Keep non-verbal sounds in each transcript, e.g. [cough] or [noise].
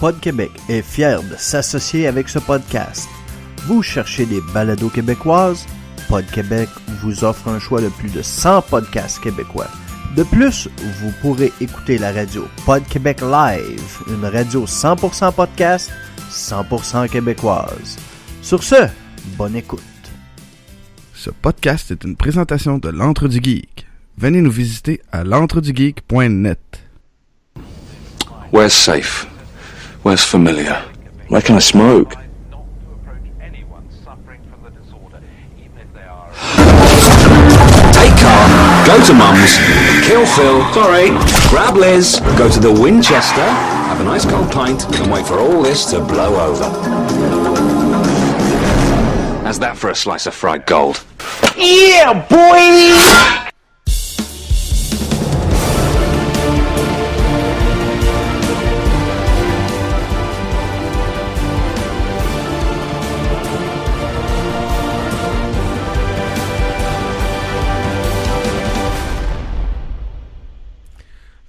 Pod Québec est fier de s'associer avec ce podcast. Vous cherchez des balados québécoises? Pod Québec vous offre un choix de plus de 100 podcasts québécois. De plus, vous pourrez écouter la radio Pod Québec Live, une radio 100% podcast, 100% québécoise. Sur ce, bonne écoute. Ce podcast est une présentation de l'Entre du Geek. Venez nous visiter à l'entredugeek.net. Where's safe? Where's familiar? Where can I smoke? Take car, go to Mum's, kill Phil, sorry, grab Liz, go to the Winchester, have a nice cold pint, and wait for all this to blow over. How's that for a slice of fried gold? Yeah, boy!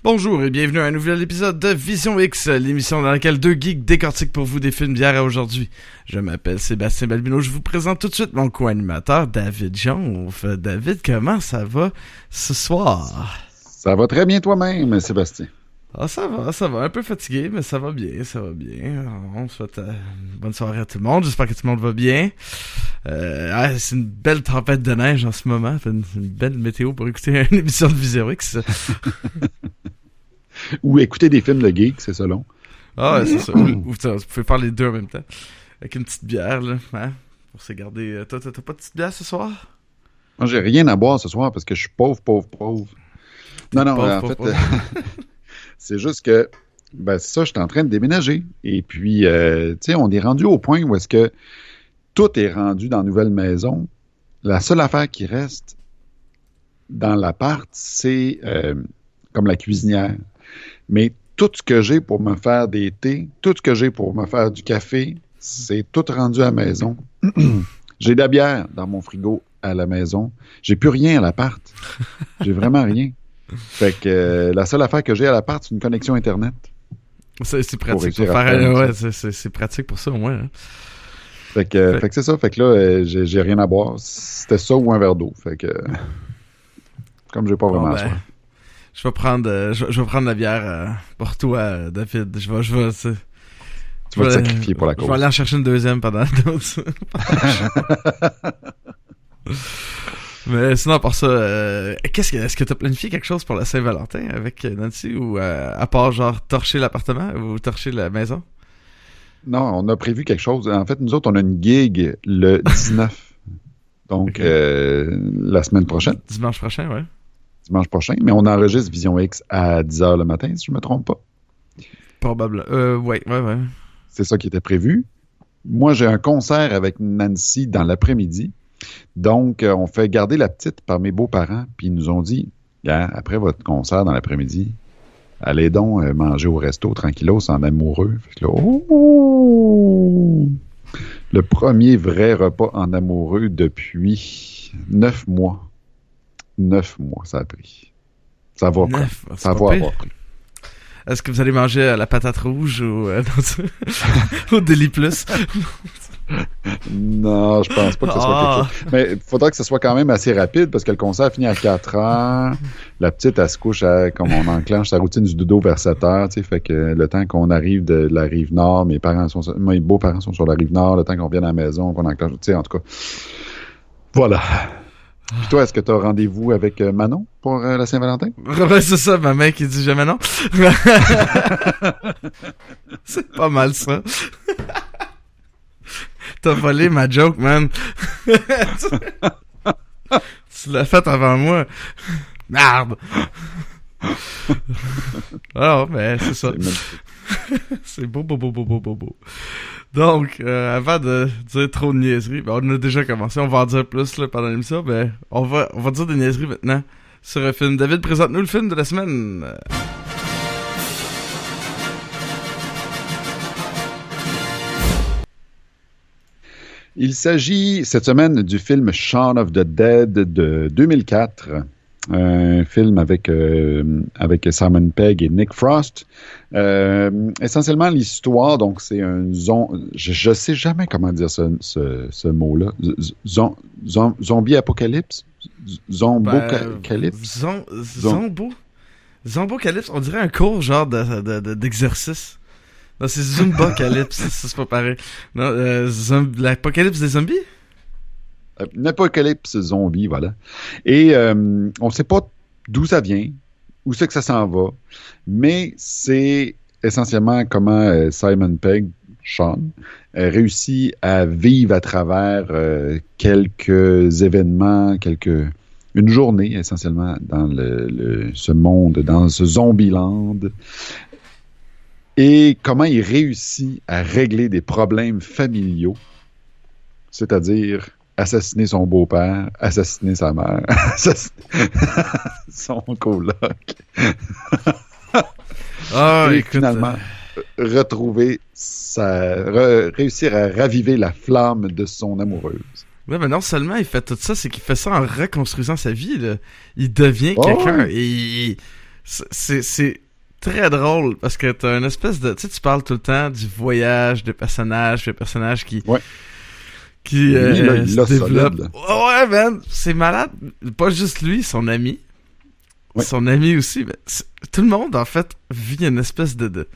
Bonjour et bienvenue à un nouvel épisode de Vision X, l'émission dans laquelle deux geeks décortiquent pour vous des films d'hier à aujourd'hui. Je m'appelle Sébastien Balbino, je vous présente tout de suite mon co-animateur David Jonf. David, comment ça va ce soir? Ça va très bien toi-même, Sébastien. Ah, ça va, ça va. Un peu fatigué, mais ça va bien, ça va bien. On souhaite euh, bonne soirée à tout le monde. J'espère que tout le monde va bien. Euh, ah, c'est une belle tempête de neige en ce moment. C'est une, une belle météo pour écouter [laughs] une émission de Vision X. [laughs] Ou écouter des films de geek, c'est selon. Ah, ouais, c'est ça. Ou, ou, ça, vous pouvez faire les deux en même temps. Avec une petite bière, là. Hein? Pour se garder. euh, Toi, t'as t'as pas de petite bière ce soir? Moi, j'ai rien à boire ce soir parce que je suis pauvre, pauvre, pauvre. Non, non, pauvre, en pauvre, fait, pauvre. [laughs] c'est juste que, ben, c'est ça, je suis en train de déménager. Et puis, euh, on est rendu au point où est-ce que tout est rendu dans nouvelle maison. La seule affaire qui reste dans l'appart, c'est euh, comme la cuisinière. Mais tout ce que j'ai pour me faire des thés, tout ce que j'ai pour me faire du café, c'est tout rendu à la maison. [clears throat] j'ai de la bière dans mon frigo à la maison. J'ai plus rien à l'appart. J'ai vraiment rien. Fait que euh, la seule affaire que j'ai à l'appart, c'est une connexion Internet. C'est Pour pratique pour faire. ouais, ça. c'est- pratique pour ça, au moins. hein. Fait que, euh, Fait- fait que c'est ça. Fait que là, euh, j'ai rien à boire. C'était ça ou un verre d'eau. Fait que, comme j'ai pas Bon, vraiment ben, soif. je vais prendre, euh, je, je vais prendre la bière pour toi, David. Je vais, je vais, Tu vas te je sacrifier pour la Je cause. vais aller en chercher une deuxième pendant [laughs] d'autres. [laughs] Mais sinon, par ça, euh, qu'est-ce que, est-ce que t'as planifié quelque chose pour la Saint-Valentin avec euh, Nancy ou euh, à part genre torcher l'appartement ou torcher la maison? Non, on a prévu quelque chose. En fait, nous autres, on a une gig le [laughs] 19. Donc, euh, la semaine prochaine, Dimanche prochain, ouais. dimanche prochain. Mais on enregistre Vision X à 10h le matin, si je me trompe pas. Probablement. Euh, ouais, ouais, ouais. C'est ça qui était prévu. Moi, j'ai un concert avec Nancy dans l'après-midi. Donc, euh, on fait garder la petite par mes beaux-parents. Puis ils nous ont dit, Gars, après votre concert dans l'après-midi, allez donc euh, manger au resto tranquillos en amoureux. Là, oh! Le premier vrai repas en amoureux depuis neuf mois. Neuf mois, ça a pris. Ça va pas. Neuf, Ça va pire. avoir pris. Est-ce que vous allez manger à la patate rouge ou euh, [laughs] au Deli Plus? [laughs] Non, je pense pas que ce soit Ah. quelque chose. Mais il faudra que ce soit quand même assez rapide parce que le concert finit à 4 heures. La petite, elle se couche à, comme on enclenche sa routine du dodo vers 7 heures, tu sais, fait que le temps qu'on arrive de la rive nord, mes parents sont, mes beaux-parents sont sur la rive nord, le temps qu'on vienne à la maison, qu'on enclenche, tu sais, en tout cas. Voilà. Puis toi, est-ce que tu as rendez-vous avec euh, Manon pour euh, la Saint-Valentin? [laughs] C'est ça, ma mère qui dit jamais non. [laughs] c'est pas mal ça. T'as volé ma joke, man. [laughs] tu l'as faite avant moi. Merde. Alors, ben, c'est ça. [laughs] C'est beau, beau, beau, beau, beau, beau, beau. Donc, euh, avant de dire trop de niaiseries, ben, on a déjà commencé, on va en dire plus là, pendant l'émission, ben, on va, on va dire des niaiseries maintenant sur un film. David, présente-nous le film de la semaine. Il s'agit cette semaine du film Shaun of the Dead de 2004. un film avec, euh, avec Simon Pegg et Nick Frost. Euh, essentiellement, l'histoire, donc c'est un zon... Je, ne sais jamais comment dire ce, ce, ce mot-là. Zon, zon, zombie apocalypse? Zombocalypse? Ben, zombo? Zombocalypse, on dirait un cours genre d'exercice. De, de, non, c'est Zumbocalypse, ça c'est pas pareil. Non, euh, l'apocalypse des zombies? Une apocalypse zombie, voilà. Et euh, on ne sait pas d'où ça vient, où c'est que ça s'en va, mais c'est essentiellement comment euh, Simon Pegg, Sean, réussit à vivre à travers euh, quelques événements, quelques une journée essentiellement dans le, ce monde, dans ce zombie-land, et comment il réussit à régler des problèmes familiaux, c'est-à-dire assassiner son beau-père, assassiner sa mère, [laughs] assassiner [laughs] son coloc. [laughs] Ah, et finalement, retrouver sa, réussir à raviver la flamme de son amoureuse. Ouais, mais non seulement il fait tout ça, c'est qu'il fait ça en reconstruisant sa vie. Là. Il devient quelqu'un. Et c'est très drôle parce que t'as une espèce de. Tu sais, tu parles tout le temps du voyage de personnages, de personnages qui. Ouais qui euh, se développe. Ouais, man, c'est malade. Pas juste lui, son ami. Son ami aussi. tout le monde, en fait, vit une espèce de, de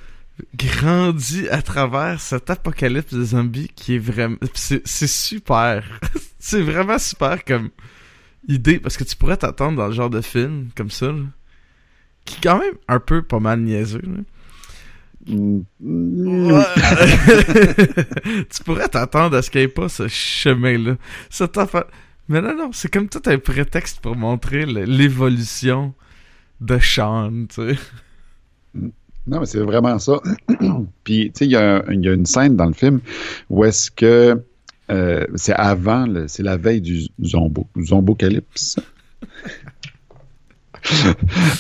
grandit à travers cet apocalypse de zombies qui est vraiment... C'est super. [laughs] c'est vraiment super comme idée, parce que tu pourrais t'attendre dans le genre de film comme ça, qui est quand même un peu pas mal niaiseux. [laughs] tu pourrais t'attendre à ce qu'il n'y ait pas ce chemin-là. Mais non, non, c'est comme tout un prétexte pour montrer l'évolution de Sean, tu sais. Non, mais c'est vraiment ça. [clears throat] Puis, tu sais, il y, a une scène dans le film où est-ce que euh, c'est avant, c'est la veille du zombo, zombocalypse.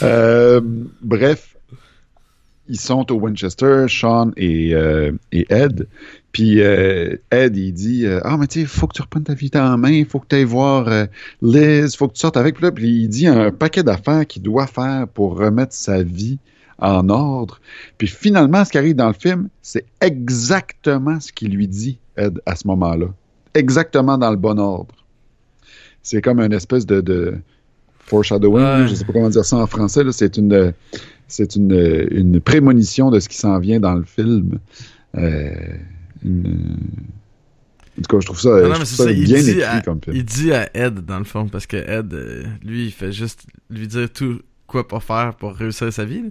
Euh, bref, ils sont au Winchester, Sean et, euh, Ed. Puis euh, Ed, il dit Ah, mais tu sais, il faut que tu reprennes ta vie en main, il faut que tu ailles voir Liz, il faut que tu sortes avec. Puis, puis il dit un paquet d'affaires qu'il doit faire pour remettre sa vie en ordre. Puis finalement, ce qui arrive dans le film, c'est exactement ce qu'il lui dit, Ed, à ce moment-là. Exactement dans le bon ordre. C'est comme une espèce de foreshadowing, je sais pas comment dire ça en français, c'est une c'est une, une, prémonition de ce qui s'en vient dans le film. Euh, en tout cas, je trouve ça, bien écrit comme film. Il dit à Ed, dans le fond, parce que Ed, euh, lui, il fait juste lui dire tout quoi pas faire pour réussir sa vie.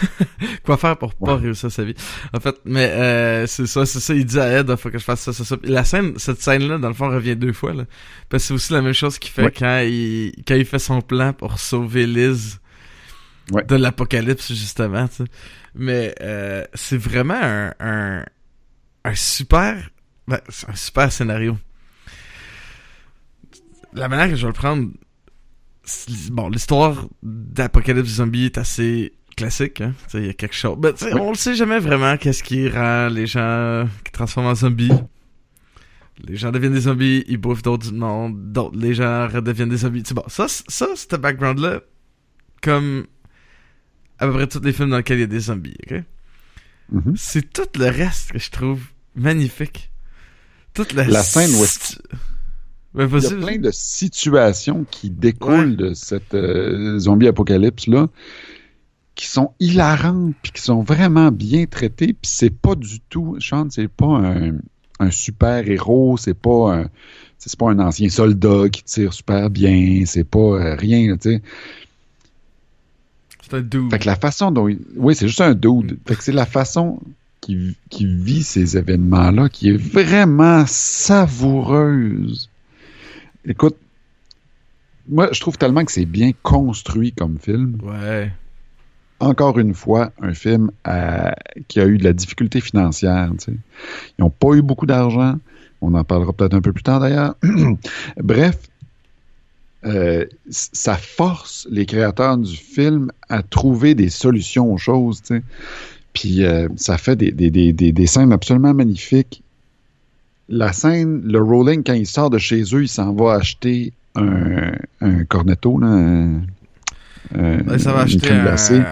[laughs] quoi faire pour pas réussir sa vie. En fait, mais euh, c'est ça, c'est ça, il dit à Ed, il faut que je fasse ça, ça, ça. La scène, cette scène-là, dans le fond, revient deux fois. Là, parce que c'est aussi la même chose qu'il fait quand, il, quand il fait son plan pour sauver Liz de l'apocalypse, justement. Mais euh, c'est vraiment un, un, un super... Ben, un super scénario. La manière que je vais le prendre... Bon, l'histoire d'Apocalypse Zombie est assez classique. Hein? Il y a quelque chose... Ben, On le sait jamais vraiment qu'est-ce qui rend les gens qui transforment en zombies. Les gens deviennent des zombies, ils bouffent d'autres non, d'autres les gens redeviennent des zombies. bon, ça, ça, ce background-là, comme à peu près tous les films dans lesquels il y a des zombies, ok? Mm-hmm. C'est tout le reste que je trouve magnifique. Toute la, la scène où ben, il y a plein de situations qui découlent de cette euh, zombie apocalypse là qui sont hilarantes puis qui sont vraiment bien traitées puis c'est pas du tout Sean c'est pas un, un super héros c'est pas un c'est pas un ancien soldat qui tire super bien c'est pas euh, rien tu sais c'est un dude. Fait que la façon dont. Oui, c'est juste un dude. Fait que c'est la façon qui, qui vit ces événements-là qui est vraiment savoureuse. Écoute, moi, je trouve tellement que c'est bien construit comme film. Ouais. Encore une fois, un film qui a eu de la difficulté financière. Ils n'ont pas eu beaucoup d'argent. On en parlera peut-être un peu plus tard d'ailleurs. [clears throat] Bref, euh, ça force les créateurs du film à trouver des solutions aux choses, tu sais. Puis euh, ça fait des, des, des, des, scènes absolument magnifiques. La scène, le rolling, quand il sort de chez eux, il s'en va acheter un, un cornetto, là, euh, Ouais, ça va une acheter crème un, glacée, un,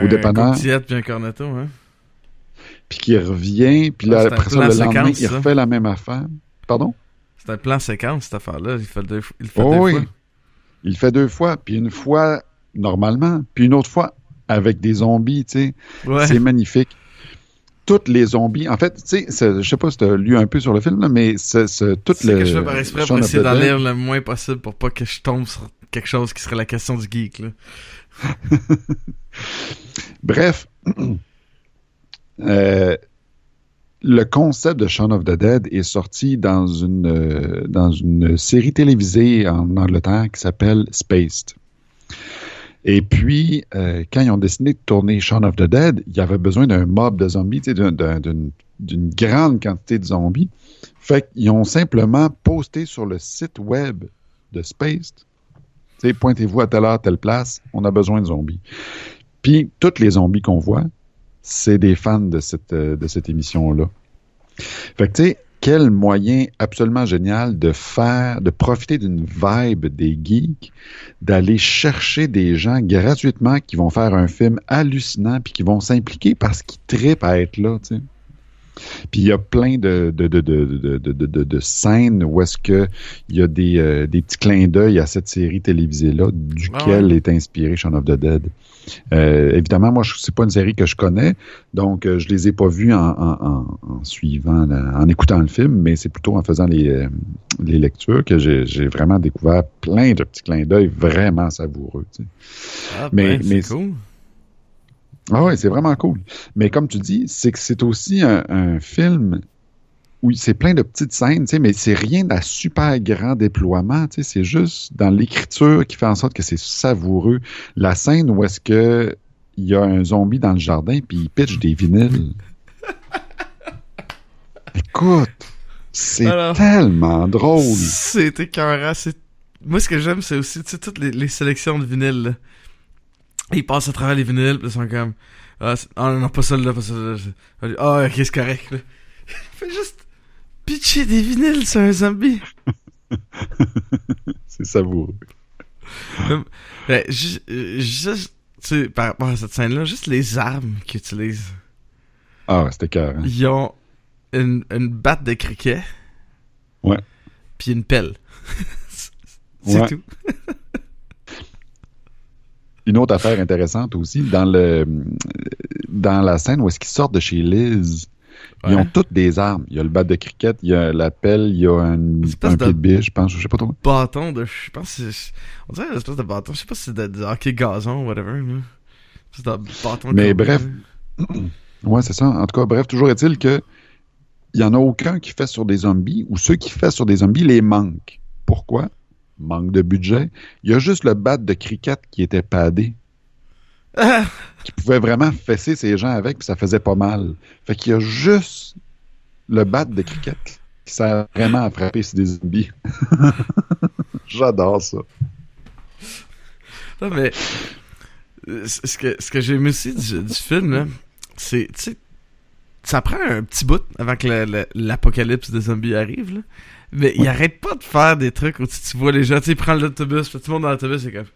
un, au dépanneur. un puis un cornetto, hein. puis qui revient, puis Ah, là, un après ça, plan le lendemain, séquence, il ça. refait la même affaire. Pardon? C'est un plan séquence, cette affaire-là. Il fait deux, il fait Oh deux oui. fois. Il fait deux fois, puis une fois normalement, puis une autre fois avec des zombies, tu sais. Ouais. C'est magnifique. Toutes les zombies, en fait, tu sais, je sais pas si tu as lu un peu sur le film, là, mais c'est tout C'est le. que je fais par exprès pour essayer d'en lire le moins possible pour pas que je tombe sur quelque chose qui serait la question du geek, là. [laughs] Bref, [clears throat] euh, le concept de Shaun of the Dead est sorti dans une, euh, dans une série télévisée en Angleterre qui s'appelle Spaced. Et puis, euh, quand ils ont décidé de tourner Shaun of the Dead, il y avait besoin d'un mob de zombies, d'une grande quantité de zombies. Fait qu'ils ont simplement posté sur le site web de Spaced, pointez-vous à telle heure, telle place, on a besoin de zombies. Puis, tous les zombies qu'on voit, c'est des fans de cette, euh, de cette émission-là. Fait que, tu sais, quel moyen absolument génial de faire, de profiter d'une vibe des geeks, d'aller chercher des gens gratuitement qui vont faire un film hallucinant puis qui vont s'impliquer parce qu'ils trippent à être là, tu sais. Puis il y a plein de, de, de, de, de, de, de, de- de scènes où est-ce que il y a des, euh, des petits clins d'œil à cette série télévisée-là, duquel Ah ouais. est inspiré Shaun of the Dead. Euh, évidemment, moi, je- c'est pas une série que je connais, donc euh, je les ai pas vus en, en, en, suivant, la- en écoutant le film, mais c'est plutôt en faisant les, euh, les lectures que j'ai vraiment découvert plein de petits clins d'œil vraiment savoureux. tu sais. Ah, Mais- ben, mais- cool. Ah ouais, c'est vraiment cool. Mais comme tu dis, c'est que c'est aussi un, un film où c'est plein de petites scènes, tu sais, mais c'est rien d'un super grand déploiement, tu sais, c'est juste dans l'écriture qui fait en sorte que c'est savoureux. La scène où est-ce que il y a un zombie dans le jardin puis il pitch des vinyles. [laughs] Écoute, c'est Alors- tellement drôle. C'est écœurant. C'est... Moi, ce que j'aime, c'est aussi, tu sais, toutes les, les sélections de vinyles. Ils passent à travers les vinyles, puis ils sont comme... Ah, c'est- ah, non, pas celle-là, pas celle-là. Ah, ok, c'est correct, là. [laughs] Fait juste pitcher des vinyles sur un zombie. [laughs] C'est savoureux. Ben, euh, juste, tu sais, par rapport à cette scène-là, juste les armes qu'ils utilisent. Ah, c'était cœur. Ils ont une, une batte de cricket. Ouais. Puis une pelle. [laughs] c'est Ouais. tout. Une autre affaire intéressante aussi, dans le dans la scène où est-ce qu'ils sortent de chez Liz, ils ont toutes des armes. Il y a le bat de cricket, il y a la pelle, il y a un, pied de biche, je pense, je sais pas trop. bâton de. Je pense. On dirait une espèce de bâton. Je sais pas si c'est de, de hockey gazon ou whatever. Là. De bâton Mais bref. [clears throat] Ouais, c'est ça. En tout cas, bref, toujours est-il que il y en a aucun qui fait sur des zombies ou ceux qui fait sur des zombies les manquent. Pourquoi? Manque de budget. Il y a juste le bat de cricket qui était padé. Ah! qui pouvait vraiment fesser ces gens avec, puis ça faisait pas mal. Fait qu'il y a juste le bat de cricket qui sert vraiment à frapper sur des zombies. [laughs] J'adore ça. Non, mais. euh, Ce que, ce que j'aime aussi du, du film, c'est. Tu sais. Ça prend un petit bout avant que l'apocalypse des zombies arrive, là. Mais il arrête pas de faire des trucs où tu, tu vois les gens, tu sais, il prend l'autobus, puis tout le monde dans l'autobus, c'est comme.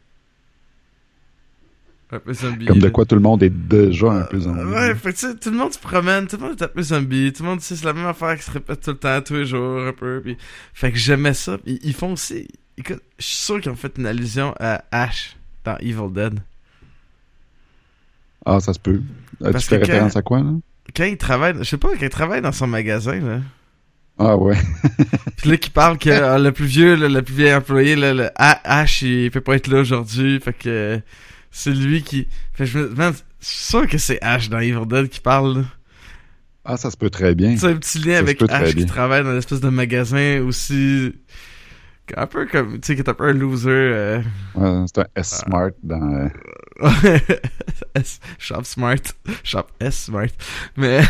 Un peu zombie. Comme de là. quoi tout le monde est déjà un peu zombie. Ouais, fait que tout le monde se promène, tout le monde est un peu zombie, tout le monde, c'est la même affaire qui se répète tout le temps, tous les jours, un peu, pis... Fait que j'aimais ça, ils font aussi... Écoute, je suis sûr qu'ils ont fait une allusion à Ash dans Evil Dead. Ah, ça se peut. Parce tu fais que quand- référence à quoi, là? Quand il travaille, je sais pas, quand il travaille dans son magasin, là, Ah ouais. [laughs] pis là, qu'il parle que ah, le plus vieux, là, le plus vieil employé, là, le Ash, il peut pas être là aujourd'hui, fait que c'est lui qui... Fait que je me demande, je suis sûr que c'est Ash dans Evil Dead qui parle, là. Ah, ça se peut très bien. C'est un petit lien Ça avec Ash qui travaille dans une espèce de magasin aussi. Un peu comme, tu sais, qui est un peu un loser. euh, Ouais, c'est un S-Smart dans... euh, [laughs] Shop Smart. Shop S Smart. Mais,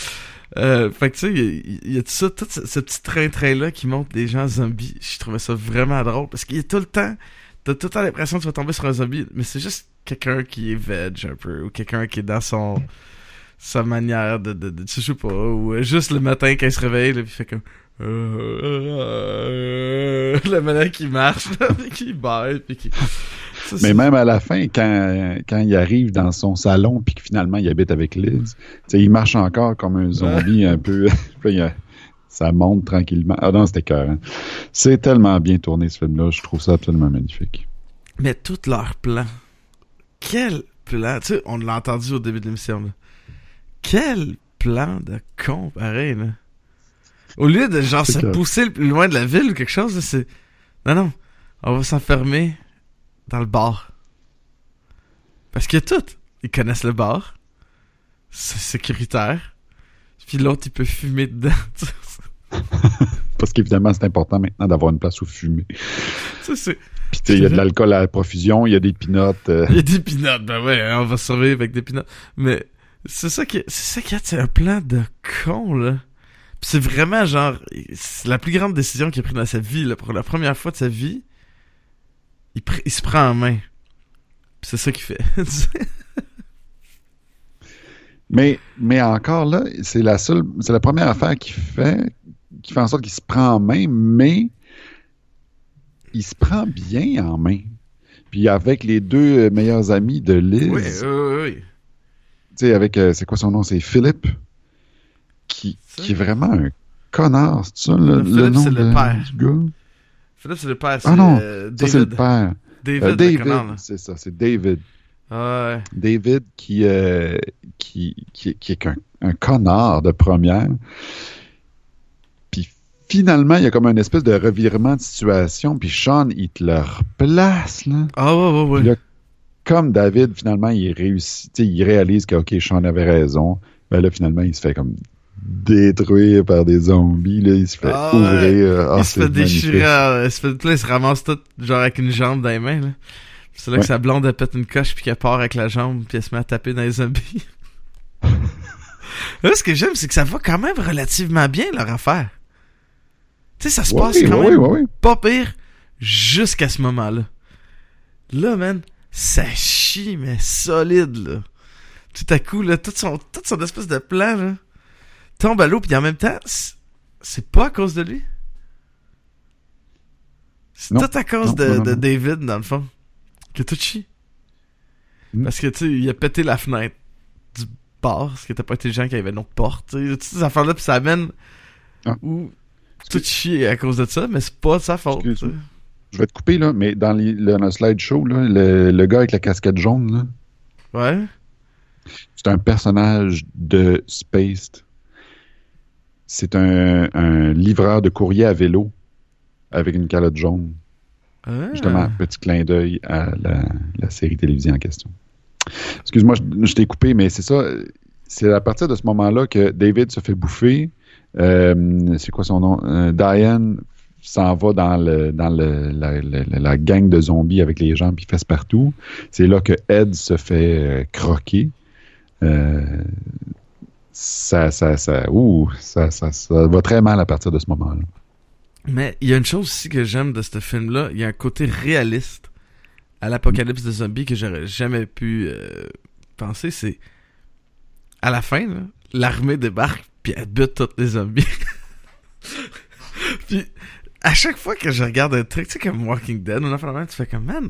[laughs] euh, fait que tu sais, il y y, a tout ça, tout ce, ce petit train-train-là qui montre des gens zombies. Je trouvais ça vraiment drôle parce qu'il y a tout le temps, t'as tout le temps l'impression que tu vas tomber sur un zombie, mais c'est juste quelqu'un qui est veg un peu, ou quelqu'un qui est dans son, sa manière de, de, de, je sais pas, ou euh, juste le matin quand il se réveille, là, puis il fait comme, euh, [laughs] euh, la manière qui marche, là, puis qui baille, puis qui... Mais même à la fin, quand, quand il arrive dans son salon puis que finalement il habite avec Liz, tu sais, il marche encore comme un zombie un peu. [laughs] Ça monte tranquillement. Ah non, c'était cœur. C'est tellement bien tourné ce film-là. Je trouve ça absolument magnifique. Mais tout leur plan. Quel plan. Tu sais, on l'a entendu au début de l'émission. Quel plan de con, pareil, là. Au lieu de, genre, se clair. pousser le plus loin de la ville ou quelque chose, c'est... Non, non. On va s'enfermer dans le bar. Parce a tout. Ils connaissent le bar. C'est sécuritaire. Puis l'autre, il peut fumer dedans. [laughs] Parce qu'évidemment, c'est important maintenant d'avoir une place où fumer. Ça, c'est... Puis tu sais, il y a de l'alcool à la profusion, il y a des pinottes. euh, Il y a des pinottes, ben ouais, hein, on va survivre avec des pinottes. Mais c'est ça qui, c'est ça qui a, c'est un plan de con là. Puis c'est vraiment genre, c'est la plus grande décision qu'il a prise dans sa vie là. Pour la première fois de sa vie, il, pr- il se prend en main. C'est ça qu'il fait. [laughs] Mais, mais encore là, c'est la seule, c'est la première affaire qu'il fait, qui fait en sorte qu'il se prend en main, mais il se prend bien en main. Puis avec les deux meilleurs amis de Liz, oui, oui, oui. tu sais, avec, euh, c'est quoi son nom? C'est Philippe, qui, Ça. qui est vraiment un connard, c'est ça, le, Le Philippe, le nom le de- père. du gars? Philippe, c'est le père. Ah non, euh, Ça, c'est le David. père. David, Euh, David, c'est ça, c'est David. Ouais. David qui, euh, qui, qui, qui est qu'un un connard de première. Puis finalement, il y a comme une espèce de revirement de situation, puis Sean, il te le replace, là. Ah ouais, ouais, ouais. Puis là, comme David, finalement, il réussit, tu sais, il réalise que, OK, Sean avait raison. Ben là, finalement, il se fait comme détruire par des zombies, là. Il se fait Ah ouais. ouvrir. Ah, il se fait déchirer, il se fait, là, il se ramasse tout, genre avec une jambe dans les mains, là. C'est là que sa blonde, elle pète une coche, puis qu'elle part avec la jambe, puis elle se met à taper dans les zombies. [laughs] là, ce que j'aime, c'est que ça va quand même relativement bien, leur affaire. Tu sais, ça se Ouais, passe quand même pas pire jusqu'à ce moment-là. Là, man, ça chie, mais solide, là. Tout à coup, là, tout son, tout son espèce de plan, là, tombe à l'eau, puis en même temps, c'est- pas à cause de lui? C'est tout à cause Non, de, non, non, de non. David, dans le fond. Que tout chie. Mm. Parce que, tu sais, il a pété la fenêtre du bar, parce qu'il était pas intelligent qu'il y avait une autre porte, tu sais. Toutes ces affaires-là, puis ça amène Ah. où tout à cause de ça, mais c'est pas de sa faute. Je vais te couper, là, mais dans le, le slideshow, là, le, le gars avec la casquette jaune, là, Ouais. c'est un personnage de Spaced. C'est un, un livreur de courrier à vélo avec une calotte jaune. Ah. Justement, petit clin d'œil à la, la série télévisée en question. Excuse-moi, je, je t'ai coupé, mais c'est ça. C'est à partir de ce moment-là que David se fait bouffer. Euh, c'est quoi son nom? Euh, Diane s'en va dans, le, dans le, la, la- la- la gang de zombies avec les jambes qui fessent partout. C'est là que Ed se fait euh, croquer. Euh, ça, ça, ça, ça, ça, ça va très mal à partir de ce moment-là. Mais il y a une chose aussi que j'aime de ce film-là. Il y a un côté réaliste à l'apocalypse de zombies que j'aurais jamais pu euh, penser. C'est à la fin, l'armée débarque puis elle bute tous les zombies. [laughs] puis à chaque fois que je regarde un truc, tu sais comme Walking Dead, ou enfin, tu fais comme man,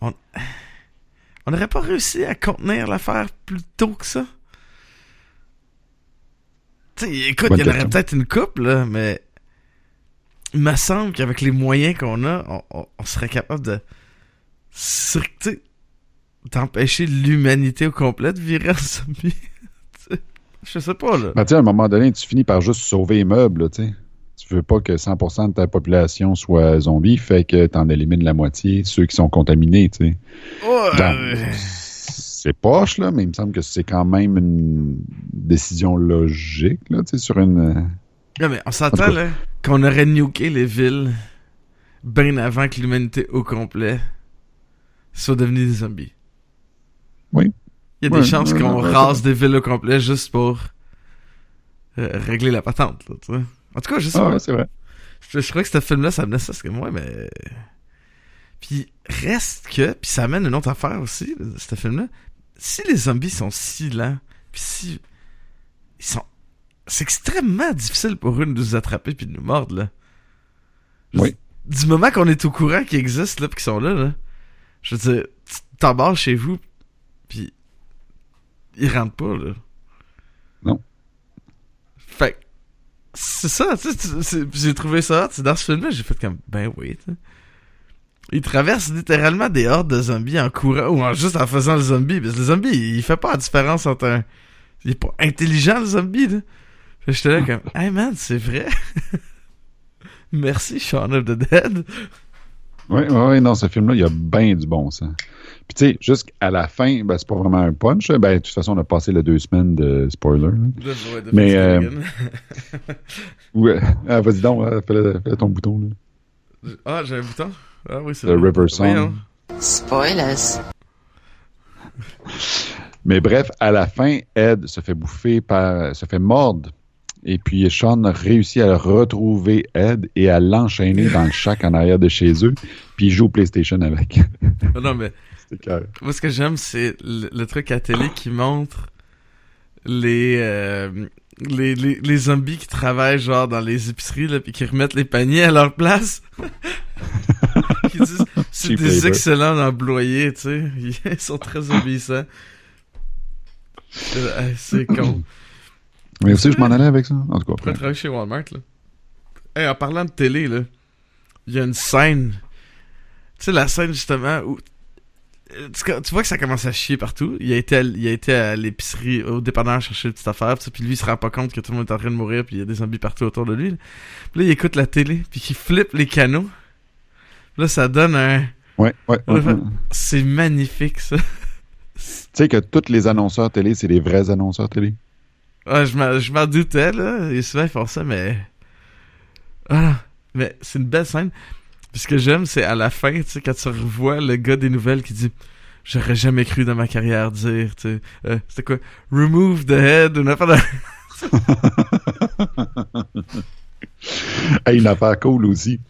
on on n'aurait pas réussi à contenir l'affaire plus tôt que ça? Tu sais, écoute, il y en aurait peut-être une couple, là, mais il me semble qu'avec les moyens qu'on a, on, on- on serait capable de d'empêcher l'humanité au complet de virer en zombie. [laughs] Je sais pas, là. Ben, tu à un moment donné, tu finis par juste sauver les meubles, là, tu sais. Tu veux pas que 100% de ta population soit zombie, fait que t'en élimines la moitié, ceux qui sont contaminés, tu sais. Dans- euh, C'est poche, là, mais il me semble que c'est quand même une décision logique, là, tu sais, sur une... euh, non, mais on s'entend, cas. là, qu'on aurait nuqué les villes bien avant que l'humanité au complet soit devenue des zombies. Oui. Il y a Ouais, des chances ouais, qu'on ouais, rase des villes au complet juste pour euh, régler la patente, là, tu sais. En tout cas, je sais Ah c'est vrai. Je, je crois que ce film-là, ça amenait ça, parce que moi, mais... Puis, reste que... Puis ça amène une autre affaire aussi, ce film-là. Si les zombies sont si lents, puis si... Ils sont... C'est extrêmement difficile pour eux de nous attraper puis de nous mordre, là. Oui. Du moment qu'on est au courant qu'ils existent, là, puis qu'ils sont là, là, Je veux dire, tu t'embarques chez vous, puis ils rentrent pas, là. Non. Fait c'est ça, tu sais, tu- j'ai trouvé ça, hot, c'est dans ce film-là, j'ai fait comme, ben oui, tu sais. Il traverse littéralement des hordes de zombies en courant ou en juste en faisant le zombie. Parce que le zombie, il fait pas la différence entre un. Il est pas intelligent, le zombie, là. J'étais là comme, hey man, c'est vrai. [laughs] Merci, Shaun of the Dead. Oui, oui, oui, non, ce film-là, il y a bien du bon sens. Puis tu sais, jusqu'à la fin, ben, c'est pas vraiment un punch. Ben, de toute façon, on a passé les deux semaines de spoiler. là. Mais, euh, [laughs] Ouais. Ah, vas-y donc, fais-le fais-le ton bouton. Là. Ah, j'ai un bouton? Ah oui, c'est The vrai. River Song. Voyons. Spoilers. [laughs] Mais bref, à la fin, Ed se fait bouffer par. se fait mordre. Et puis Sean réussit à retrouver Ed et à l'enchaîner dans le [laughs] shack en arrière de chez eux. Puis il joue au PlayStation avec. Ah Non, mais [laughs] moi, ce que j'aime, c'est le, le truc à télé qui montre les, euh, les, les, les zombies qui travaillent, genre, dans les épiceries, là, puis qui remettent les paniers à leur place. [laughs] qui disent, c'est des excellents employés, tu sais. [laughs] Ils sont très obéissants. Euh, c'est [clears throat] con. Mais aussi, je m'en allais avec ça. En tout cas, après. travailler chez Walmart, là? Hey, en parlant de télé, là, il y a une scène. Tu sais, la scène, justement, où. Euh, Tu, vois que ça commence à chier partout. Il a été à, il a été à l'épicerie, au dépanneur, chercher une petite affaire, puis lui, il se rend pas compte que tout le monde est en train de mourir, puis il y a des zombies partout autour de lui. Là, Puis là il écoute la télé, puis qu'il flippe les canaux. Là, ça donne un. Ouais, ouais. ouais, ouais. C'est magnifique, ça. Tu sais que tous les annonceurs télé, c'est des vrais annonceurs télé. Ouais, je m'en- doutais, là. Et souvent, ils font ça, mais. Ah, mais c'est une belle scène. Puis ce que j'aime, c'est à la fin, tu sais, quand tu revois le gars des nouvelles qui dit J'aurais jamais cru dans ma carrière dire, tu sais. euh, C'était quoi Remove the head ou n'importe [laughs] Hey, une affaire cool aussi,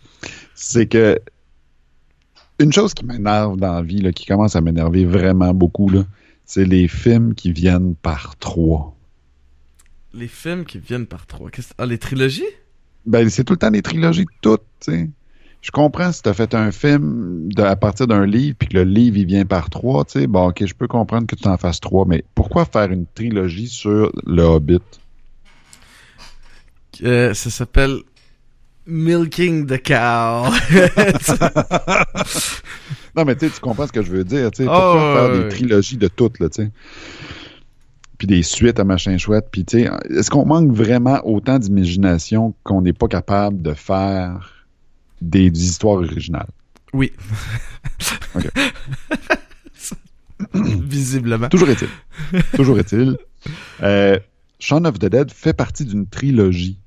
c'est que une chose qui m'énerve dans la vie, là, qui commence à m'énerver vraiment beaucoup, c'est les films qui viennent par trois. Les films qui viennent par trois. Ah, les trilogies? Ben, c'est tout le temps des trilogies toutes, tu sais. Je comprends si tu as fait un film de- à partir d'un livre, puis que le livre, il vient par trois, tu sais. Bon, ok, je peux comprendre que tu en fasses trois, mais pourquoi faire une trilogie sur le Hobbit? Euh, Ça s'appelle Milking the Cow. [laughs] Non, mais tu sais, tu comprends ce que je veux dire, tu sais. Oh, Pourquoi faire ouais, des trilogies de toutes, là, tu sais? Puis des suites à machin chouette. Puis, tu sais, est-ce qu'on manque vraiment autant d'imagination qu'on n'est pas capable de faire? Des, des histoires originales? oui. [laughs] Ok. [coughs] Visiblement. Toujours est-il. Toujours est-il. Euh, Shaun of the Dead fait partie d'une trilogie.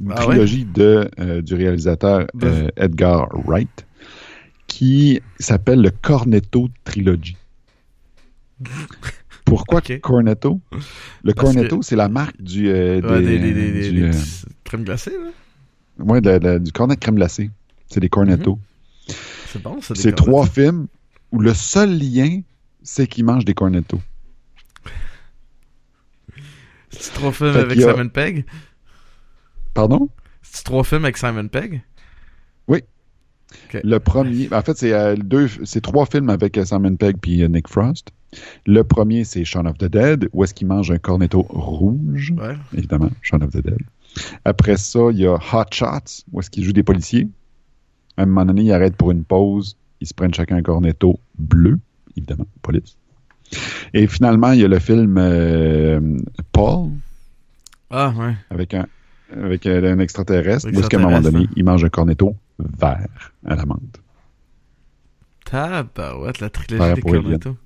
Une Ah ouais? trilogie de, euh, du réalisateur euh, Edgar Wright qui s'appelle le Cornetto Trilogy. [laughs] Pourquoi Ok. Cornetto? Le Parce Cornetto, c'est la marque du, euh, Ouais, des, des, des, des, des, du, des euh, crèmes glacées, là. Ouais, de- de- du cornet de crème glacée. C'est des Cornetto. C'est bon, ça. C'est trois films où le seul lien, c'est qu'ils mangent des Cornetto. C'est trois films avec a- Simon Pegg? Pardon? C'est trois films avec Simon Pegg? Le premier, en fait, c'est euh, deux, c'est trois films avec euh, Simon Pegg puis euh, Nick Frost. Le premier, c'est Shaun of the Dead, où est-ce qu'il mange un cornetto rouge, Ouais. évidemment, Shaun of the Dead. Après ça, il y a Hot Shots, où est-ce qu'il joue des policiers. À un moment donné, il arrête pour une pause, ils se prennent chacun un cornetto bleu, évidemment, police. Et finalement, il y a le film euh, Paul, Ah, ouais. avec un, avec euh, un extraterrestre, où est-ce qu'à un moment donné, il mange un cornetto vert à la menthe. Tabarouette, la trilogie des. Cornetto.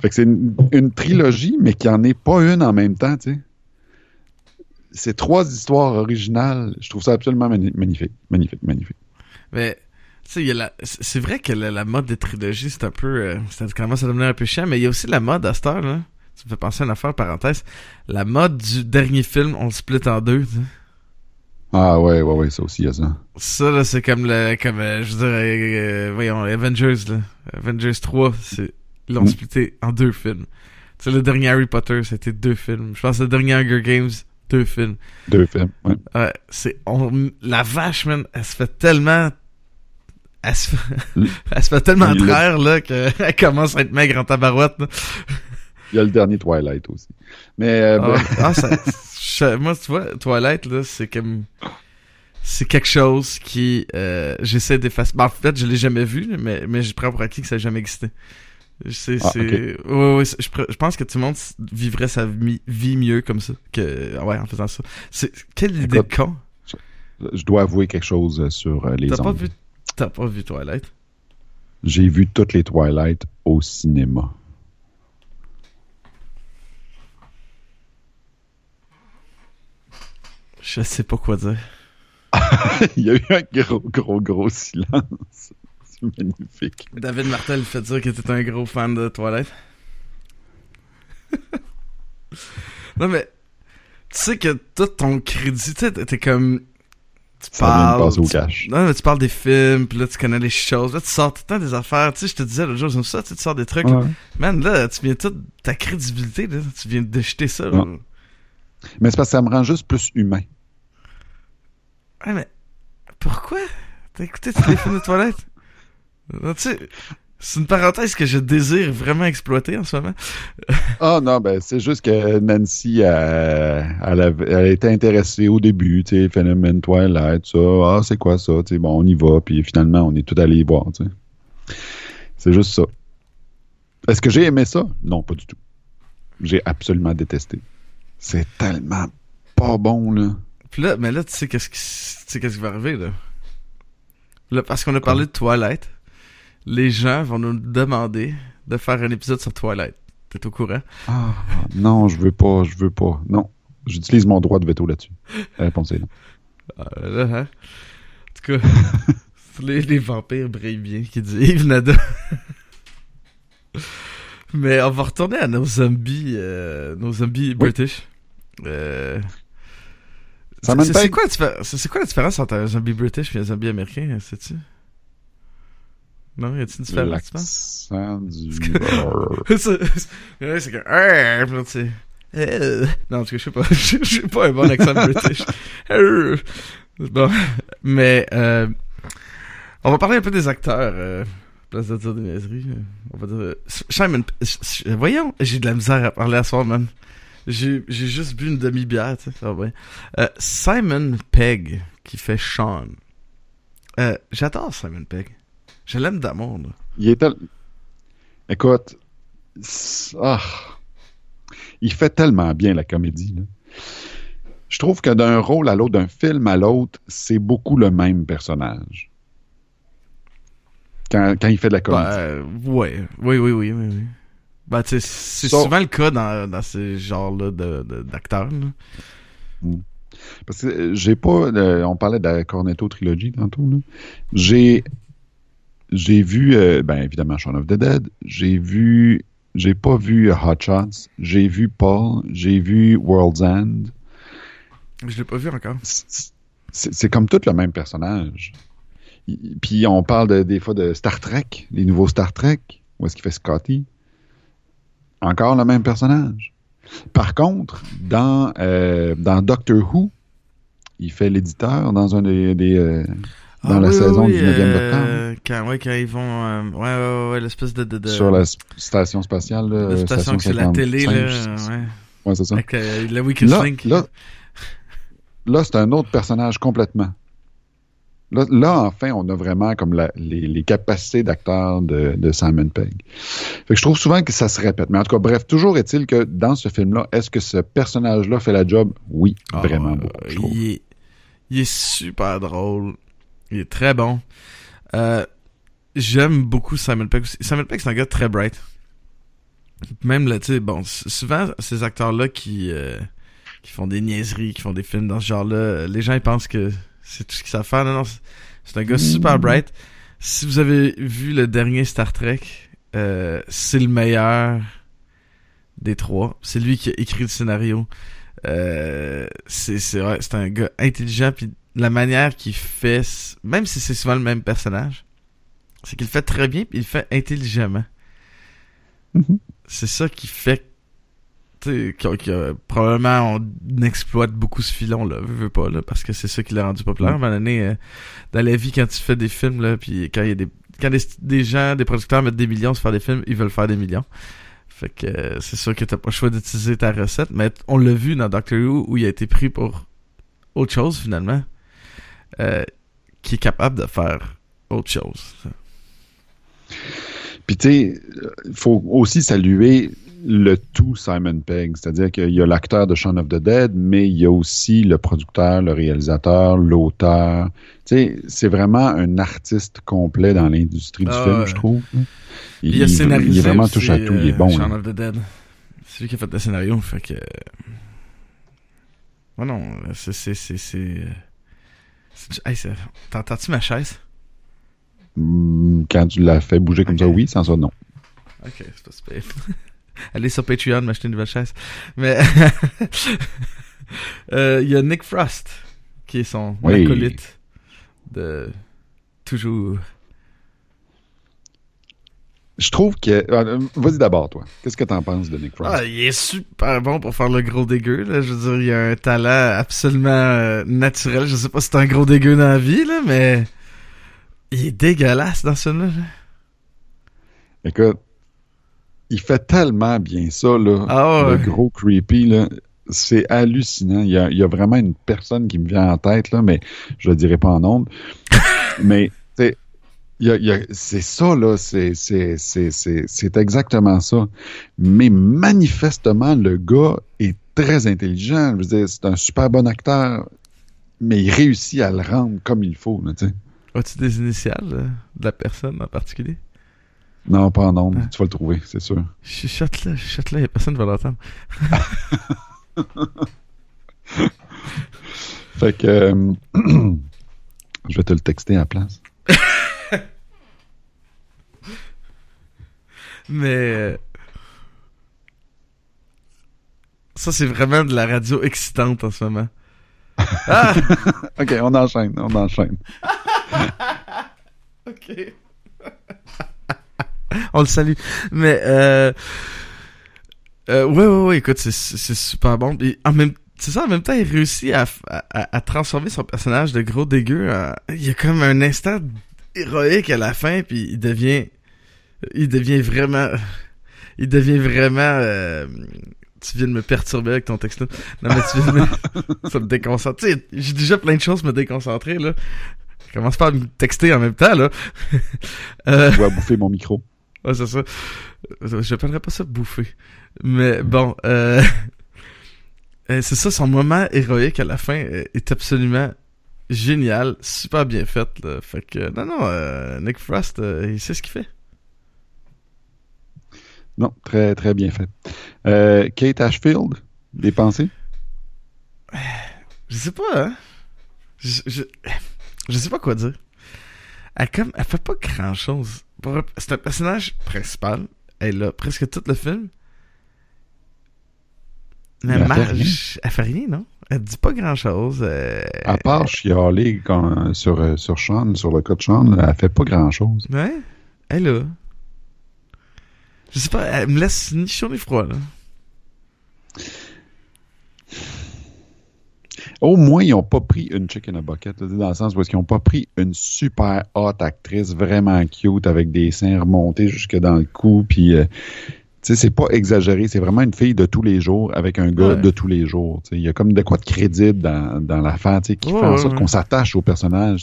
Fait que c'est une, une trilogie, mais qui en est pas une en même temps, tu sais. C'est trois histoires originales. Je trouve ça absolument mani- magnifique. Magnifique, magnifique. Mais, tu sais, il y a la... c'est vrai que la, la mode des trilogies, c'est un peu... Euh, ça commence à devenir un peu chiant, mais il y a aussi la mode à cette heure, là. Ça me fait penser à une affaire, parenthèse. La mode du dernier film, on le split en deux, tu sais. Ah ouais, ouais, ouais, ça aussi, il y a ça. Ça, là, c'est comme le... Comme, euh, je dirais... euh, voyons, Avengers, là. Avengers 3, c'est... Ils l'ont Mm. splitté en deux films. Tu sais, le dernier Harry Potter, c'était deux films. Je pense que le dernier Hunger Games, deux films. Deux films, ouais. Ouais, c'est on, la vache man, elle se fait tellement elle se fait, [laughs] elle se fait tellement traire, là, qu'elle [laughs] commence à être maigre en tabarouette, là. Il y a le dernier Twilight aussi. Mais euh, Ah, ben, ah, ça, [laughs] moi, tu vois, Twilight, là, c'est comme, c'est quelque chose qui, euh, j'essaie d'effacer. Ben, en fait, je l'ai jamais vu, mais, mais je prends pour acquis que ça n'a jamais existé. C'est, Ah, c'est, ouais, ouais, je, pense que tout le monde vivrait sa vie, vie mieux comme ça, que, ouais, en faisant ça. C'est, quelle idée de con? je dois avouer quelque chose euh, sur euh, les T'as pas vu, t'as pas vu Twilight? J'ai vu toutes les Twilight au cinéma. Je sais pas quoi dire. [laughs] Il y a eu un gros, gros, gros silence. C'est [laughs] magnifique. David Martel fait dire que t'es un gros fan de Twilight. [laughs] non mais tu sais que tout ton crédit, tu t'es comme tu Ça parles, passer au tu- cash. non mais tu parles des films, puis là tu connais les choses, là tu sors tout le temps des affaires, tu sais, je te disais l'autre jour comme ça, tu sors des trucs, Ouais. man là tu viens toute ta crédibilité là, tu viens de jeter ça. là. Mais c'est parce que ça me rend juste plus humain. Ouais mais pourquoi? T'as écouté tous les films de Twilight? [laughs] Tu sais, c'est une parenthèse que je désire vraiment exploiter en ce moment. [laughs] Ah non, ben c'est juste que Nancy, elle, elle, avait- elle était intéressée au début, tu sais, phénomène Twilight, ça, ah c'est quoi ça, tu sais, bon, on y va, puis finalement, on est tout allé y voir, tu sais. C'est juste ça. Est-ce que j'ai aimé ça? Non, pas du tout. J'ai absolument détesté. C'est tellement pas bon, là. Puis là, mais là, tu sais qu'est-ce qui, tu sais qu'est-ce qui va arriver, là? Là, parce qu'on a parlé de Twilight, les gens vont nous demander de faire un épisode sur Twilight. T'es au courant? Ah, non, je veux pas, je veux pas. Non. J'utilise mon droit de veto là-dessus. La réponse est non. Ah, là, hein? En tout cas, [laughs] les, les vampires brillent bien, qui dit Yves Nada. [laughs] mais on va retourner à nos zombies, euh, nos zombies british. Euh, quoi, la c'est quoi la différence entre un zombie british et un zombie américain, sais-tu? Non, y a-t-il penses? L'accent du... [laughs] c'est ouais, que Ah là, tu sais, euh, non en tout cas je sais pas. [laughs] Je sais pas un bon accent british. Euh, bon. Mais euh, on va parler un peu des acteurs euh, place de dire des niaiseries on va dire euh, Simon voyons j'ai de la misère à parler à soir man. J'ai j'ai juste bu une demi-bière tu sais va bien. Euh, Simon Pegg qui fait Sean. Euh, j'adore Simon Pegg je l'aime d'amour là. Il est tel... Écoute, ah, il fait tellement bien la comédie. là. Je trouve que d'un rôle à l'autre, d'un film à l'autre, c'est beaucoup le même personnage. Quand, quand il fait de la comédie. Ben, ouais. Oui, oui, oui, oui, oui. Ben, tu sais, c'est souvent le cas dans, dans ces genres-là de, de- d'acteurs, là. Parce que euh, j'ai pas. euh, on parlait de la Cornetto trilogie tantôt. J'ai. J'ai vu, euh, ben évidemment, Shaun of the Dead. J'ai vu. J'ai pas vu Hot Shots. J'ai vu Paul. J'ai vu World's End. Je l'ai pas vu encore. C'est comme tout le même personnage. Puis on parle de- des fois de Star Trek, les nouveaux Star Trek. Où est-ce qu'il fait Scotty? Encore le même personnage. Par contre, dans, euh, dans Doctor Who, il fait l'éditeur dans un des, des, euh, dans Ah, la oui, saison oui, du 9e euh, Quand, ouais, quand ils vont... euh, ouais, ouais, ouais, l'espèce de... de, de sur la station spatiale. Là, euh, station que c'est la télé, 55, là. je- Ouais. Ouais, c'est ça. Avec euh, Weekend Là, là, là c'est un autre personnage complètement. Là, là, enfin, on a vraiment comme la- les, les capacités d'acteur de, de Simon Pegg. Fait que je trouve souvent que ça se répète. Mais en tout cas, bref, toujours est-il que dans ce film-là, est-ce que ce personnage-là fait la job? Oui, Ah, vraiment ouais, beaucoup, je trouve. il, est, il est super drôle. Il est très bon. Euh, J'aime beaucoup Simon Pegg aussi. Simon Pegg, c'est un gars très bright. Même là, tu sais, bon, souvent, ces acteurs-là qui, euh, qui font des niaiseries, qui font des films dans ce genre-là, les gens, ils pensent que c'est tout ce qu'ils savent faire. Non, non, c'est- un gars super bright. Si vous avez vu le dernier Star Trek, euh, c'est le meilleur des trois. C'est lui qui a écrit le scénario. Euh, c'est c'est ouais, c'est un gars intelligent puis la manière qu'il fait même si c'est souvent le même personnage c'est qu'il fait très bien puis il le fait intelligemment Mhm. c'est ça qui fait a- probablement on exploite beaucoup ce filon là, veux, veux pas là, parce que c'est ça qui l'a rendu populaire. À un moment donné, euh, dans la vie, quand tu fais des films là, puis quand il y a des quand des, des gens, des producteurs mettent des millions sur faire des films, ils veulent faire des millions. Fait que euh, c'est sûr que t'as pas le choix d'utiliser ta recette, mais on l'a vu dans Doctor Who où il a été pris pour autre chose finalement, euh, qui est capable de faire autre chose. Puis tu sais, il faut aussi saluer le tout Simon Pegg, c'est-à-dire qu'il y a l'acteur de Shaun of the Dead, mais il y a aussi le producteur, le réalisateur, l'auteur. Tu sais, c'est vraiment un artiste complet dans l'industrie du Ah, film, je trouve. Il, il a scénarisé il est vraiment touche à tout, il est euh, bon. Shaun of the Dead. C'est lui qui a fait le scénario, fait que. Ouais, non, c'est. c'est, c'est, c'est... euh, c'est- Hey, T'entends-tu ma chaise? Hmm, Quand tu l'as fait bouger comme ça, oui, sans ça, non. Ok, c'est pas super. [laughs] Allez sur Patreon m'acheter une nouvelle chaise. Mais. [laughs] Euh, Il y a Nick Frost, qui est son Oui. acolyte de. Toujours. Je trouve que... euh, Vas-y d'abord, toi. Qu'est-ce que t'en penses de Nick Frost? Ah, il est super bon pour faire le gros dégueu, là. Je veux dire, il a un talent absolument euh, naturel. Je sais pas si c'est un gros dégueu dans la vie, là, mais. Il est dégueulasse dans ce là. Écoute, il fait tellement bien ça, là. Ah ouais. Le gros creepy, là. C'est hallucinant. Il y, a, il y a vraiment une personne qui me vient en tête, là, mais je le dirai pas en ondes. [laughs] mais, tu sais, c'est ça, là. C'est, c'est, c'est, c'est, c'est exactement ça. Mais manifestement, le gars est très intelligent. Je veux dire, c'est un super bon acteur. Mais il réussit à le rendre comme il faut, là, tu sais. As-tu des initiales euh, de la personne en particulier? Non, pas en ondes. Ah. Tu vas le trouver, c'est sûr. Chuchote là, chuchote là, y a personne qui va l'entendre. [laughs] Fait que euh, [clears throat] je vais te le texter à la place. [laughs] Mais. euh, Ça, c'est vraiment de la radio excitante en ce moment. [laughs] Ah! OK, on enchaîne, on enchaîne. [laughs] Ok. On le salue. Mais euh, euh, ouais, ouais, ouais, écoute, c'est, super bon. Puis en même, c'est ça, en même temps, il réussit à, à, à transformer son personnage de gros dégueu. en- Il y a comme un instant héroïque à la fin, puis il devient, il devient vraiment, [laughs] il devient vraiment. euh, tu viens de me perturber avec ton texte. Non, mais tu viens de me, [laughs] ça me déconcentre. Tu sais, j'ai déjà plein de choses me déconcentrer là. Je commence pas à me texter en même temps là. [laughs] euh, Je vais bouffer mon micro. Ouais, c'est ça. Euh, pas ça bouffer. Mais bon, euh, euh, c'est ça, son moment héroïque à la fin euh, est absolument génial, super bien fait. Là. Fait que, non, non, euh, Nick Frost, il sait ce qu'il fait. Non, très, très bien fait. Euh, Kate Ashfield, des pensées? Je sais pas, hein. Je, je, je sais pas quoi dire. Elle, comme, elle fait pas grand chose. C'est un personnage principal. Elle a presque tout le film. Mais elle fait Marge, rien. elle fait rien, non? Elle dit pas grand chose. À part chialer quand- sur, euh, sur Sean, sur le cas de Sean, elle fait pas grand-chose. Ouais, elle a. Je sais pas, elle me laisse ni chaud ni froid, là. Au moins, ils n'ont pas pris une chick in a bucket, là, dans le sens où ils n'ont pas pris une super hot actrice vraiment cute avec des seins remontés jusque dans le cou, puis euh, tu sais, c'est pas exagéré, c'est vraiment une fille de tous les jours avec un gars Ouais. de tous les jours. Il y a comme de quoi de crédible dans, dans l'affaire, qui Ouais, fait en sorte ouais. qu'on s'attache au personnage.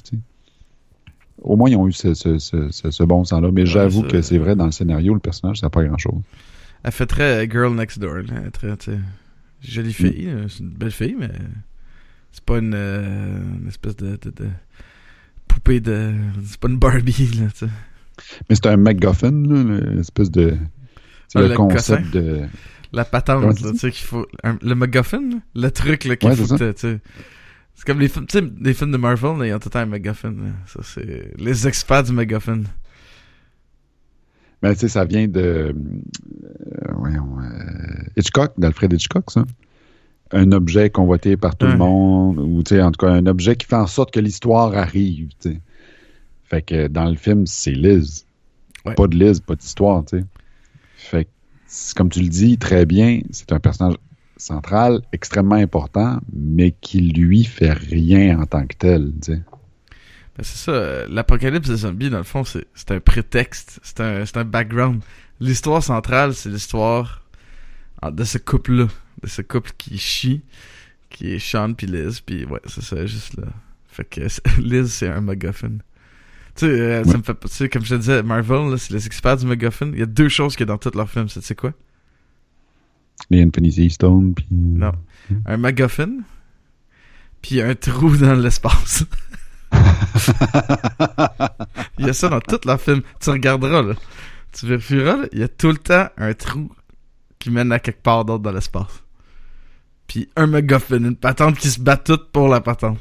Au moins, ils ont eu ce, ce, ce, bon sens-là, mais j'avoue que c'est vrai, dans le scénario, le personnage, ça n'a pas grand-chose. Elle fait très euh, girl next door, là. Très, jolie fille, là. c'est une belle fille, mais c'est pas une, euh, une espèce de, de, de poupée de... C'est pas une Barbie, [laughs] là. Mais c'est un MacGuffin, l'espèce de... C'est Ah, le, le concept de... La patente, tu sais, qu'il faut... un- le MacGuffin, là, le truc, là, qu'il Ouais, faut c'est comme les films, tu sais, les films de Marvel, là, ils ont tout le temps un MacGuffin. Ça, c'est les experts du MacGuffin. Ben, tu sais, ça vient de. euh, voyons, euh, Hitchcock, d'Alfred Hitchcock, ça. Un objet convoité par tout Ouais. le monde, ou, tu sais, en tout cas, un objet qui fait en sorte que l'histoire arrive, tu sais. Fait que dans le film, c'est Liz. Ouais. Pas de Liz, pas d'histoire, tu sais. Fait que comme tu le dis très bien, c'est un personnage central, extrêmement important, mais qui lui fait rien en tant que tel. Ben, c'est ça, l'apocalypse des zombies, dans le fond, c'est un prétexte, c'est un, un background. L'histoire centrale, c'est l'histoire ah, de ce couple-là, de ce couple qui chie, qui est Sean puis Liz, puis ouais, c'est ça, juste là. Fait que [laughs] Liz, c'est un MacGuffin. Tu sais, euh, ça Ouais. me fait, tu sais, comme je te disais, Marvel, là, c'est les experts du MacGuffin. Il y a deux choses qu'il y a dans tous leurs films, c'est tu sais quoi? Les Infinity Stone, puis... Non. Un MacGuffin, puis un trou dans l'espace. [laughs] Il y a ça dans tous leurs films. Tu regarderas, là. Tu vérifieras, là. Il y a tout le temps un trou qui mène à quelque part d'autre dans l'espace. Puis un MacGuffin, une patente qui se bat toute pour la patente.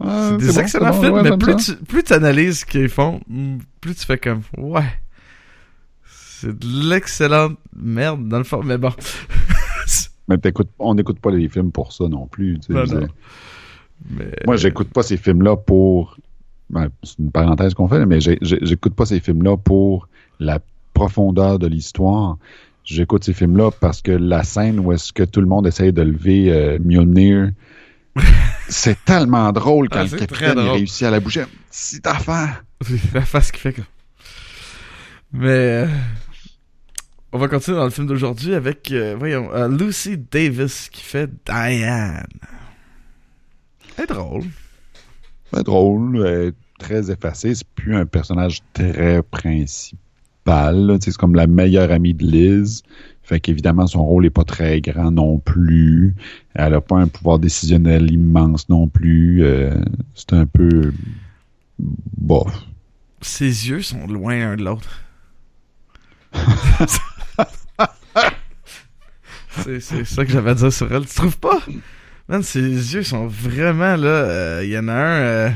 Ah, C'est des bon, excellents bon, films, ouais, mais plus ça. tu, plus analyses ce qu'ils font, plus tu fais comme, ouais. C'est de l'excellente merde, dans le fond, mais bon. [laughs] Mais on n'écoute pas les films pour ça non plus. tu sais, non. mais... Moi, j'écoute pas ces films-là pour. ben, c'est une parenthèse qu'on fait, mais j'écoute pas ces films-là pour la profondeur de l'histoire. J'écoute ces films-là parce que la scène où est-ce que tout le monde essaye de lever euh, Mjolnir, [laughs] c'est tellement drôle quand Ah, le capitaine réussit à la bouger. C'est affaire. [laughs] la face qu'il fait comme. Mais euh, on va continuer dans le film d'aujourd'hui avec euh, voyons euh, Lucy Davis qui fait Diane. Elle est drôle. C'est drôle, euh, très effacé. C'est plus un personnage très principal. C'est comme la meilleure amie de Liz. Fait qu'évidemment, son rôle est pas très grand non plus. Elle a pas un pouvoir décisionnel immense non plus. Euh, c'est un peu bof. Ses yeux sont loin l'un de l'autre. [laughs] c'est ça que j'avais à dire sur elle. Tu trouves pas? Man, ses yeux sont vraiment là. euh, Il y en a un. euh,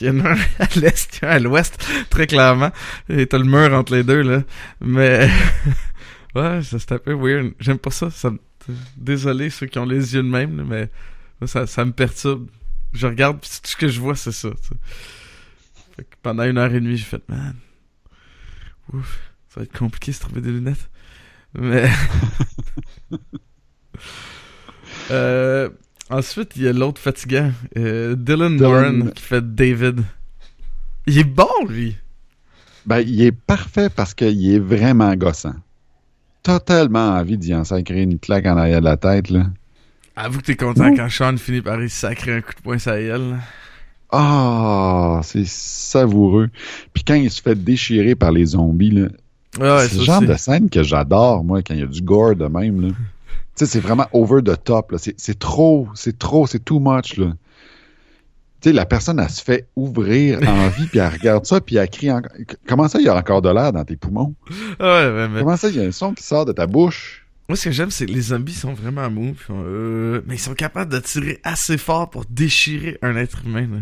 Il y en a un [laughs] à l'est, un à l'ouest, très clairement. Et t'as le mur entre les deux, là. Mais. [laughs] ouais, c'est un peu weird. J'aime pas ça. Désolé ceux qui ont les yeux de même, là, mais ça, ça me perturbe. Je regarde, pis tout ce que je vois, c'est ça. Fait que pendant une heure et demie, j'ai fait, man. Ouf, ça va être compliqué de trouver des lunettes. Mais. [laughs] [laughs] euh, ensuite, il y a l'autre fatigant, euh, Dylan, Dylan. Moran, qui fait David. Il est bon, lui. Ben, il est parfait parce qu'il est vraiment gossant. Totalement envie d'y en sacrer une claque en arrière de la tête, là. Avoue que t'es content quand Sean finit par y sacrer un coup de poing gueule. là. Ah, c'est savoureux. Puis quand il se fait déchirer par les zombies, là, Ah c'est le genre de scène que j'adore, moi, quand il y a du gore de même. Là. tu sais, c'est vraiment over the top. là. C'est trop, c'est trop, c'est too much. Là. Tu sais, la personne, elle se fait ouvrir en [laughs] vie, puis elle regarde ça, puis elle crie encore. Comment ça, il y a encore de l'air dans tes poumons? Ah ouais, ouais, mais... Comment ça, il y a un son qui sort de ta bouche? Moi, ce que j'aime, c'est que les zombies sont vraiment mous. puis on- euh, mais ils sont capables de tirer assez fort pour déchirer un être humain. Là.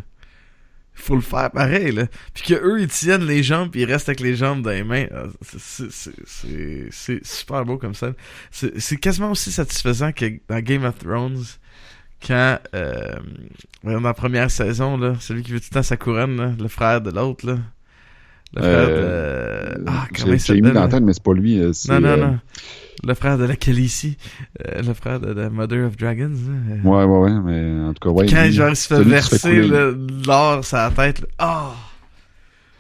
Faut le faire pareil. Là. Puis que eux ils tiennent les jambes, puis ils restent avec les jambes dans les mains. Ah, c'est- super beau comme ça. C'est quasiment aussi satisfaisant que dans Game of Thrones, quand, euh, dans la première saison, là, celui qui veut tout le temps sa couronne, là, le frère de l'autre, là. Le frère Euh, de... Ah, comment il j'ai mis s'appelle? dans la tête, mais c'est pas lui. euh, Non, non, euh, non. Le frère de la Khaleesi. Le frère de la Mother of Dragons. Ouais, ouais, ouais, mais en tout cas, ouais. Quand lui, genre, il se fait verser l'or sur la tête. là. Ah!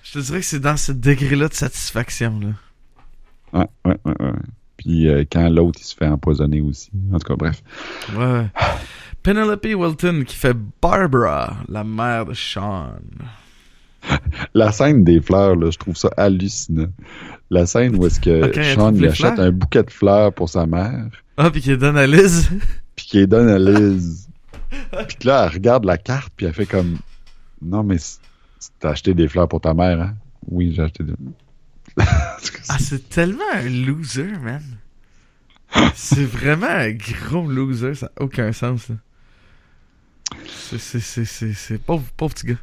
Je te dirais que c'est dans ce degré-là de satisfaction. Là. Ouais, ouais, ouais, ouais. Puis euh, quand l'autre, il se fait empoisonner aussi. En tout cas, bref. Ouais, ouais. [sighs] Penelope Wilton qui fait Barbara, la mère de Sean. [laughs] La scène des fleurs, là, je trouve ça hallucinant. La scène où est-ce que Sean achète fleurs? un bouquet de fleurs pour sa mère, Ah, puis qui donne à Liz. [laughs] puis qu'il donne à Liz. [laughs] puis que là, elle regarde la carte, puis elle fait comme Non, mais t'as acheté des fleurs pour ta mère, hein? Oui, j'ai acheté des. Ah, c'est tellement un loser, man. C'est vraiment un gros loser, ça n'a aucun sens. c'est pauvre, pauvre petit gars.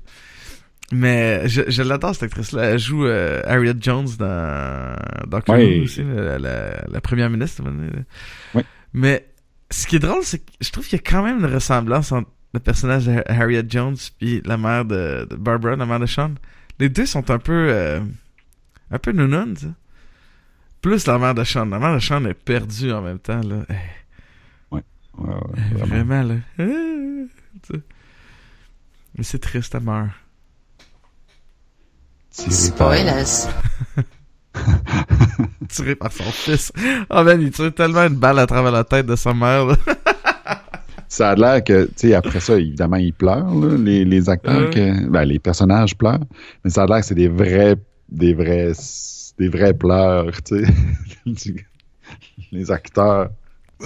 Mais je, je l'adore cette actrice-là. Elle joue euh, Harriet Jones dans Doctor Ouais. Aussi, la, la- la première ministre. Ouais. Mais ce qui est drôle, c'est que je trouve qu'il y a quand même une ressemblance entre le personnage de Harriet Jones puis la mère de, de Barbara, la mère de Sean. Les deux sont un peu... euh, un peu nounounes, tu sais. Plus la mère de Sean. La mère de Sean est perdue en même temps, là. Eh, Ouais, ouais, eh, vraiment. vraiment, là. Eh. Mais c'est triste, elle meurt. Tiré par- Spoilers. [laughs] Tiré par son fils. Oh man, il tire tellement une balle à travers la tête de sa mère, là. [laughs] Ça a l'air que, tu sais, après ça, évidemment, ils pleurent, là, les, les acteurs, que, ben, les personnages pleurent, mais ça a l'air que c'est des vrais, des vrais, des vrais pleurs, tu sais. [laughs] les acteurs.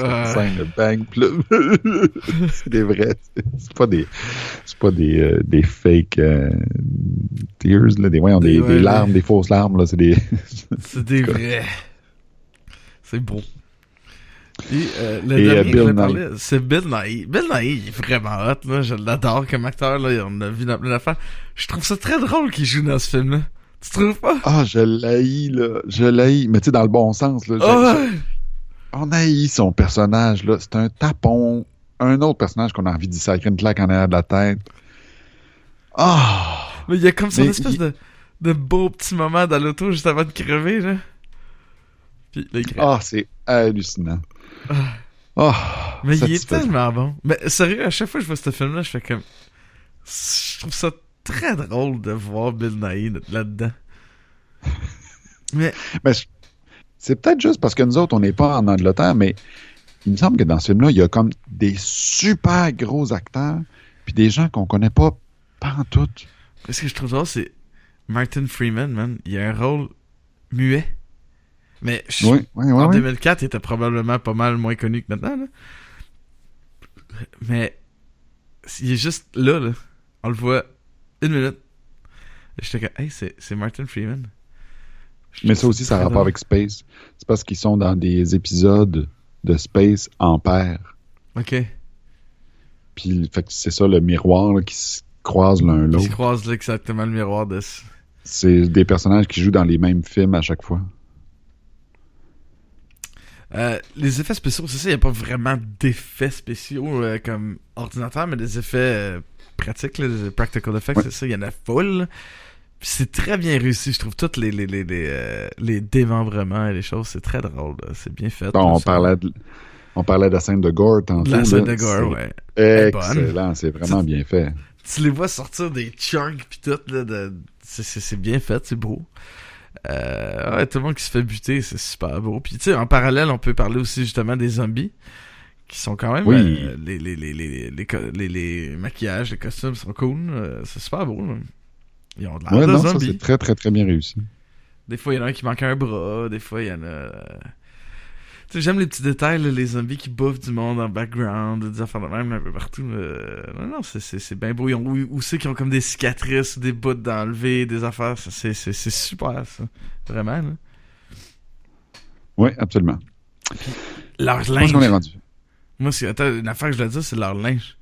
Ouais. scène, le bang, là, [laughs] c'est des vrais, c'est pas des, c'est pas des, euh, des fake euh, tears, là, des, voyons, des, Des- des ouais, larmes, ouais. des fausses larmes, là, c'est des, [laughs] C'est des vrais. C'est beau. Et, euh, le Et, dernier euh, que je Bill parler, c'est Bill Nighy. Bill Nighy, il est vraiment hot, là. Je l'adore comme acteur, là. On a vu dans plein d'affaires. Je trouve ça très drôle qu'il joue dans ce film-là. Tu trouves pas? ah, je l'haïs, là, je l'haïs, mais tu sais, dans le bon sens, là, Ah ouais! On haït son personnage, là. C'est un tapon. Un autre personnage qu'on a envie d'y sacrer une claque en arrière de la tête. Ah! Mais il y a comme son espèce il- de, de beau petit moment dans l'auto juste avant de crever, là. Puis là. Ah, c'est hallucinant. Ah! Mais il est tellement bon. Mais sérieux, à chaque fois que je vois ce film-là, je fais comme... Je trouve ça très drôle de voir Bill Nighy là-dedans. [laughs] Mais Mais je- c'est peut-être juste parce que nous autres, on n'est pas en Angleterre, mais il me semble que dans ce film-là, il y a comme des super gros acteurs, puis des gens qu'on connaît pas, pas en tout. ce que je trouve drôle, c'est Martin Freeman, man. Il a un rôle muet. Mais je- Oui, oui, oui. en oui. 2004, il était probablement pas mal moins connu que maintenant. Là. Mais il est juste là, là. On le voit une minute. Et J'étais comme, hey, c'est Martin Freeman. Mais ça aussi, ça a rapport avec Space. C'est parce qu'ils sont dans des épisodes de Space en paire. Ok. Puis fait que c'est ça le miroir là, qui se croise l'un Ils se l'autre. croisent là exactement le miroir de. ce- C'est des personnages qui jouent dans les mêmes films à chaque fois. Euh, les effets spéciaux, c'est ça, il n'y a pas vraiment d'effets spéciaux euh, comme ordinateur, mais des effets euh, pratiques, là, des practical effects, Ouais. c'est ça, il y en a full. C'est très bien réussi, je trouve, tous les, les, les, les, euh, les démembrements et les choses, c'est très drôle, c'est bien fait. Bon, on, ça. parlait de, on parlait de la scène de Gore tantôt. la scène là. de gore, ouais. Excellent, c'est vraiment bien fait. Tu les vois sortir des chunks pis tout, là, de... c'est, bien fait, c'est beau. Euh, ouais, tout le monde qui se fait buter, c'est super beau. Puis tu sais, en parallèle, on peut parler aussi justement des zombies, qui sont quand même... Oui. euh, les, les, les, les, les, co- les, les maquillages, les costumes sont cool, euh, c'est super beau. Là. Ils ont de l'air Ouais, de non, ça zombies. c'est très très très bien réussi. Des fois, il y en a un qui manque un bras, des fois, il y en a... Tu sais, j'aime les petits détails, là, les zombies qui bouffent du monde en background, des affaires de même un peu partout. euh, Non, non, c'est, bien beau. Ils ont, ou, ou ceux qui ont comme des cicatrices, des bouts d'enlever, des affaires, c'est, super, ça. Vraiment, là. Oui, absolument. Leur Je pense linge. qu'on est rendu. Moi, c'est, attends, une affaire que je dois dire, c'est leur linge.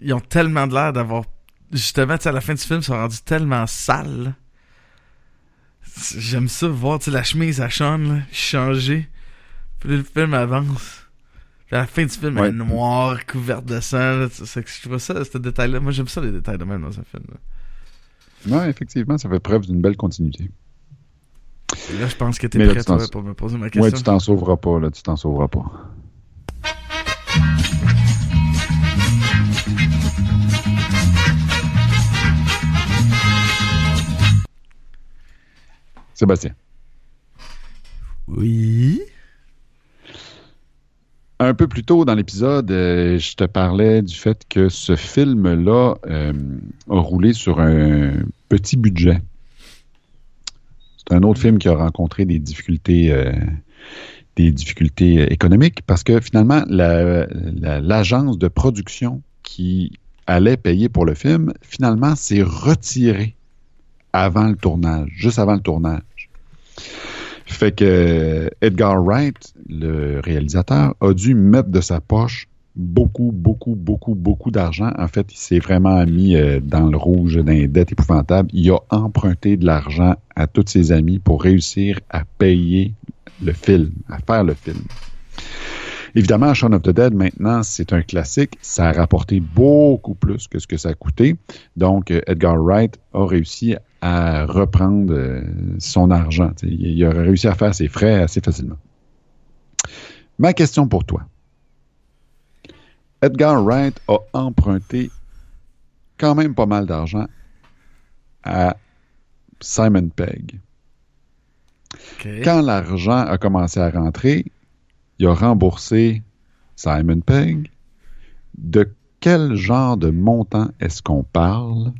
Ils ont tellement de l'air d'avoir... Justement, à la fin du film, ils sont rendus tellement sales, J'aime ça, voir, la chemise à Sean, là, changer. Puis le film avance. Puis à la fin du film, Ouais. elle est noire, couverte de sang, là. C'est- je trouve ça, ce détail-là. Moi, j'aime ça, les détails de même dans un film. Non, effectivement, ça fait preuve d'une belle continuité. Et là, je pense que t'es là, prêt, tu toi, pour me poser ma Ouais, question. tu t'en sauveras pas, là, tu t'en sauveras pas. Sébastien. Oui. Un peu plus tôt dans l'épisode, euh, je te parlais du fait que ce film-là euh, a roulé sur un petit budget. C'est un autre film qui a rencontré des difficultés, euh, des difficultés économiques parce que finalement, la- la- l'agence de production qui allait payer pour le film, finalement, s'est retirée avant le tournage, juste avant le tournage. Fait que Edgar Wright, le réalisateur, a dû mettre de sa poche beaucoup, beaucoup, beaucoup, beaucoup d'argent. En fait, il s'est vraiment mis euh, dans le rouge, dans les dettes épouvantables. Il a emprunté de l'argent à tous ses amis pour réussir à payer le film, à faire le film. Évidemment, Shaun of the Dead, maintenant, c'est un classique. Ça a rapporté beaucoup plus que ce que ça a coûté. Donc, Edgar Wright a réussi à reprendre euh, son argent. Il, aurait réussi à faire ses frais assez facilement. Ma question pour toi. Edgar Wright a emprunté quand même pas mal d'argent à Simon Pegg. Quand l'argent a commencé à rentrer, il a remboursé Simon Pegg. De quel genre de montant est-ce qu'on parle?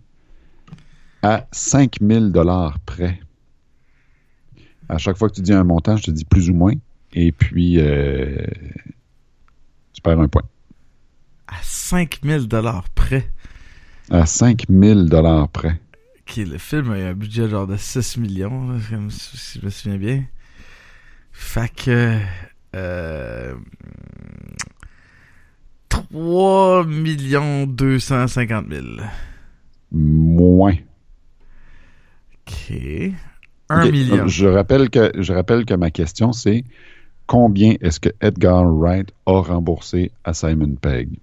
À 5000 dollars près? À chaque fois que tu dis un montant, je te dis plus ou moins. Et puis, euh, tu perds un point. À 5000 dollars près. À 5000 dollars près. Le film a eu un budget genre de 6 millions, là, comme si si je me souviens bien. Fait que... Euh, 3 250 000. Moins. Ok. 1 Ok, million. Je rappelle que, je rappelle que ma question, c'est combien est-ce que Edgar Wright a remboursé à Simon Pegg?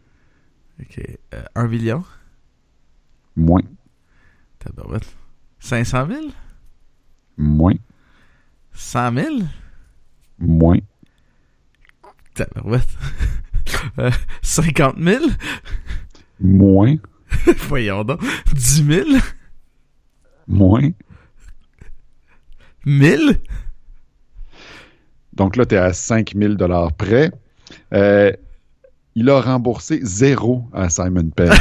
Ok. Euh, 1 million? Moins. Tabarouette. 500 000? Moins. 100 000? Moins. Tabarouette. [laughs] Euh, 50 000? Moins. [laughs] Voyons donc. 10 000? Moins. 1000? Donc là, tu es à 5000 dollars près. Euh, il a remboursé zéro à Simon Pegg. [laughs]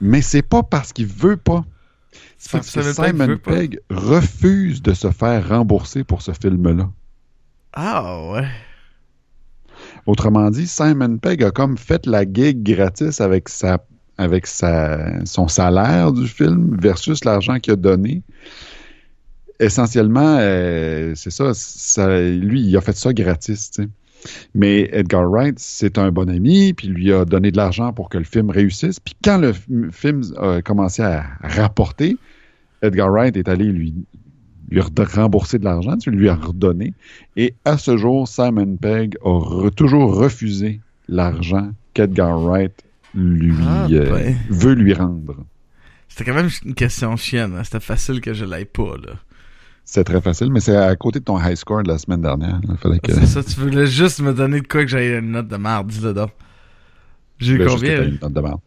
Mais c'est pas parce qu'il veut pas. C'est parce que Simon. Pegg refuse de se faire rembourser pour ce film-là. Ah ouais. Autrement dit, Simon Pegg a comme fait la gig gratis avec sa avec son salaire du film versus l'argent qu'il a donné. Essentiellement, euh, c'est ça, Lui, il a fait ça gratis. Mais Edgar Wright, c'est un bon ami, puis lui a donné de l'argent pour que le film réussisse. Puis quand le film a commencé à rapporter, Edgar Wright est allé lui, lui rembourser de l'argent, tu lui as redonné. Et à ce jour, Simon Pegg a toujours refusé l'argent qu'Edgar Wright lui Ah, euh, ben. veut lui rendre. C'était quand même une question chienne. hein. C'était facile que je l'aille pas, là. C'est très facile, mais c'est à côté de ton high score de la semaine dernière. Il fallait que. C'est ça, tu voulais juste me donner de quoi que j'aille une note de merde, dis-le donc. J'ai eu Ben, juste que combien? t'as eu là? une note de merde.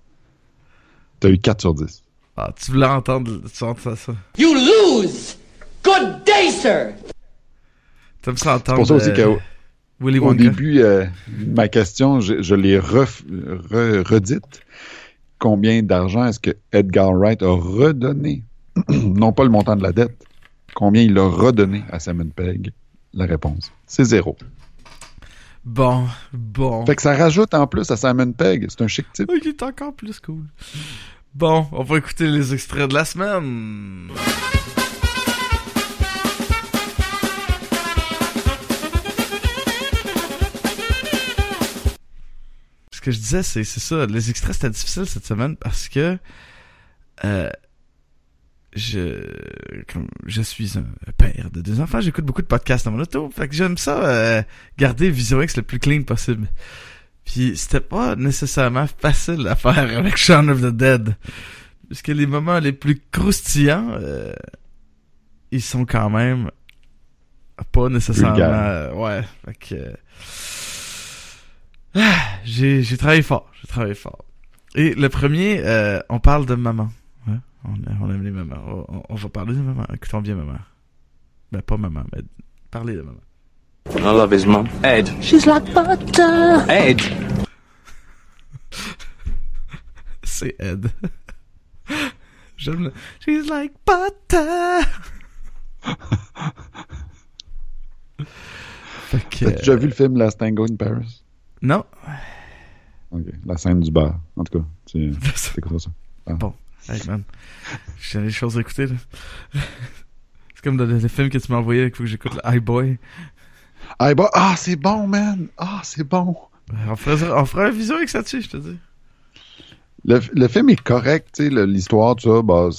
T'as eu 4 sur 10. Ah, tu voulais entendre, tu entends ça, ça. You lose! Good day, sir! T'aimes ça C'est entendre pour ça aussi euh, Willy au début, euh, ma question, je, je l'ai ref- re- redite. Combien d'argent est-ce que Edgar Wright a redonné? [clears throat] non pas le montant de la dette. Combien il a redonné à Simon Pegg? La réponse, c'est zéro. Bon, bon. Fait que ça rajoute en plus à Simon Pegg. C'est un chic type. Oh, il est encore plus cool. Bon, on va écouter les extraits de la semaine. Que je disais, c'est c'est ça. Les extraits, c'était difficile cette semaine parce que euh, je comme je suis un père de deux enfants, j'écoute beaucoup de podcasts dans mon auto. Fait que j'aime ça euh, garder Vision X le plus clean possible. Puis c'était pas nécessairement facile à faire avec Shaun of the Dead. Puisque les moments les plus croustillants, euh, ils sont quand même pas nécessairement... Vulgaires. ouais, fait que... ah, j'ai, j'ai travaillé fort, j'ai travaillé fort. Et le premier, euh, on parle de maman. On, on aime les mamans. On, on- on va parler de maman. Écoutons bien maman. Ben pas maman, mais parler de maman. I love his mum. Ed. She's like butter! Ed. [laughs] C'est Ed. [laughs] J'aime le... She's like butter. fait que... T'as déjà vu le film Last Tango in Paris? Non. Ok. La scène du bar. En tout cas, c'est [laughs] c'est quoi ça? Hey man. J'ai des choses à écouter là. [laughs] C'est comme dans le, film que tu m'as envoyé, il faut que j'écoute le High Boy. Ah, bah, ah, c'est bon, man! Ah, c'est bon! On fera, on fera un visio avec ça dessus, je te dis. Le, le film est correct, tu l'histoire, tout ça, bah,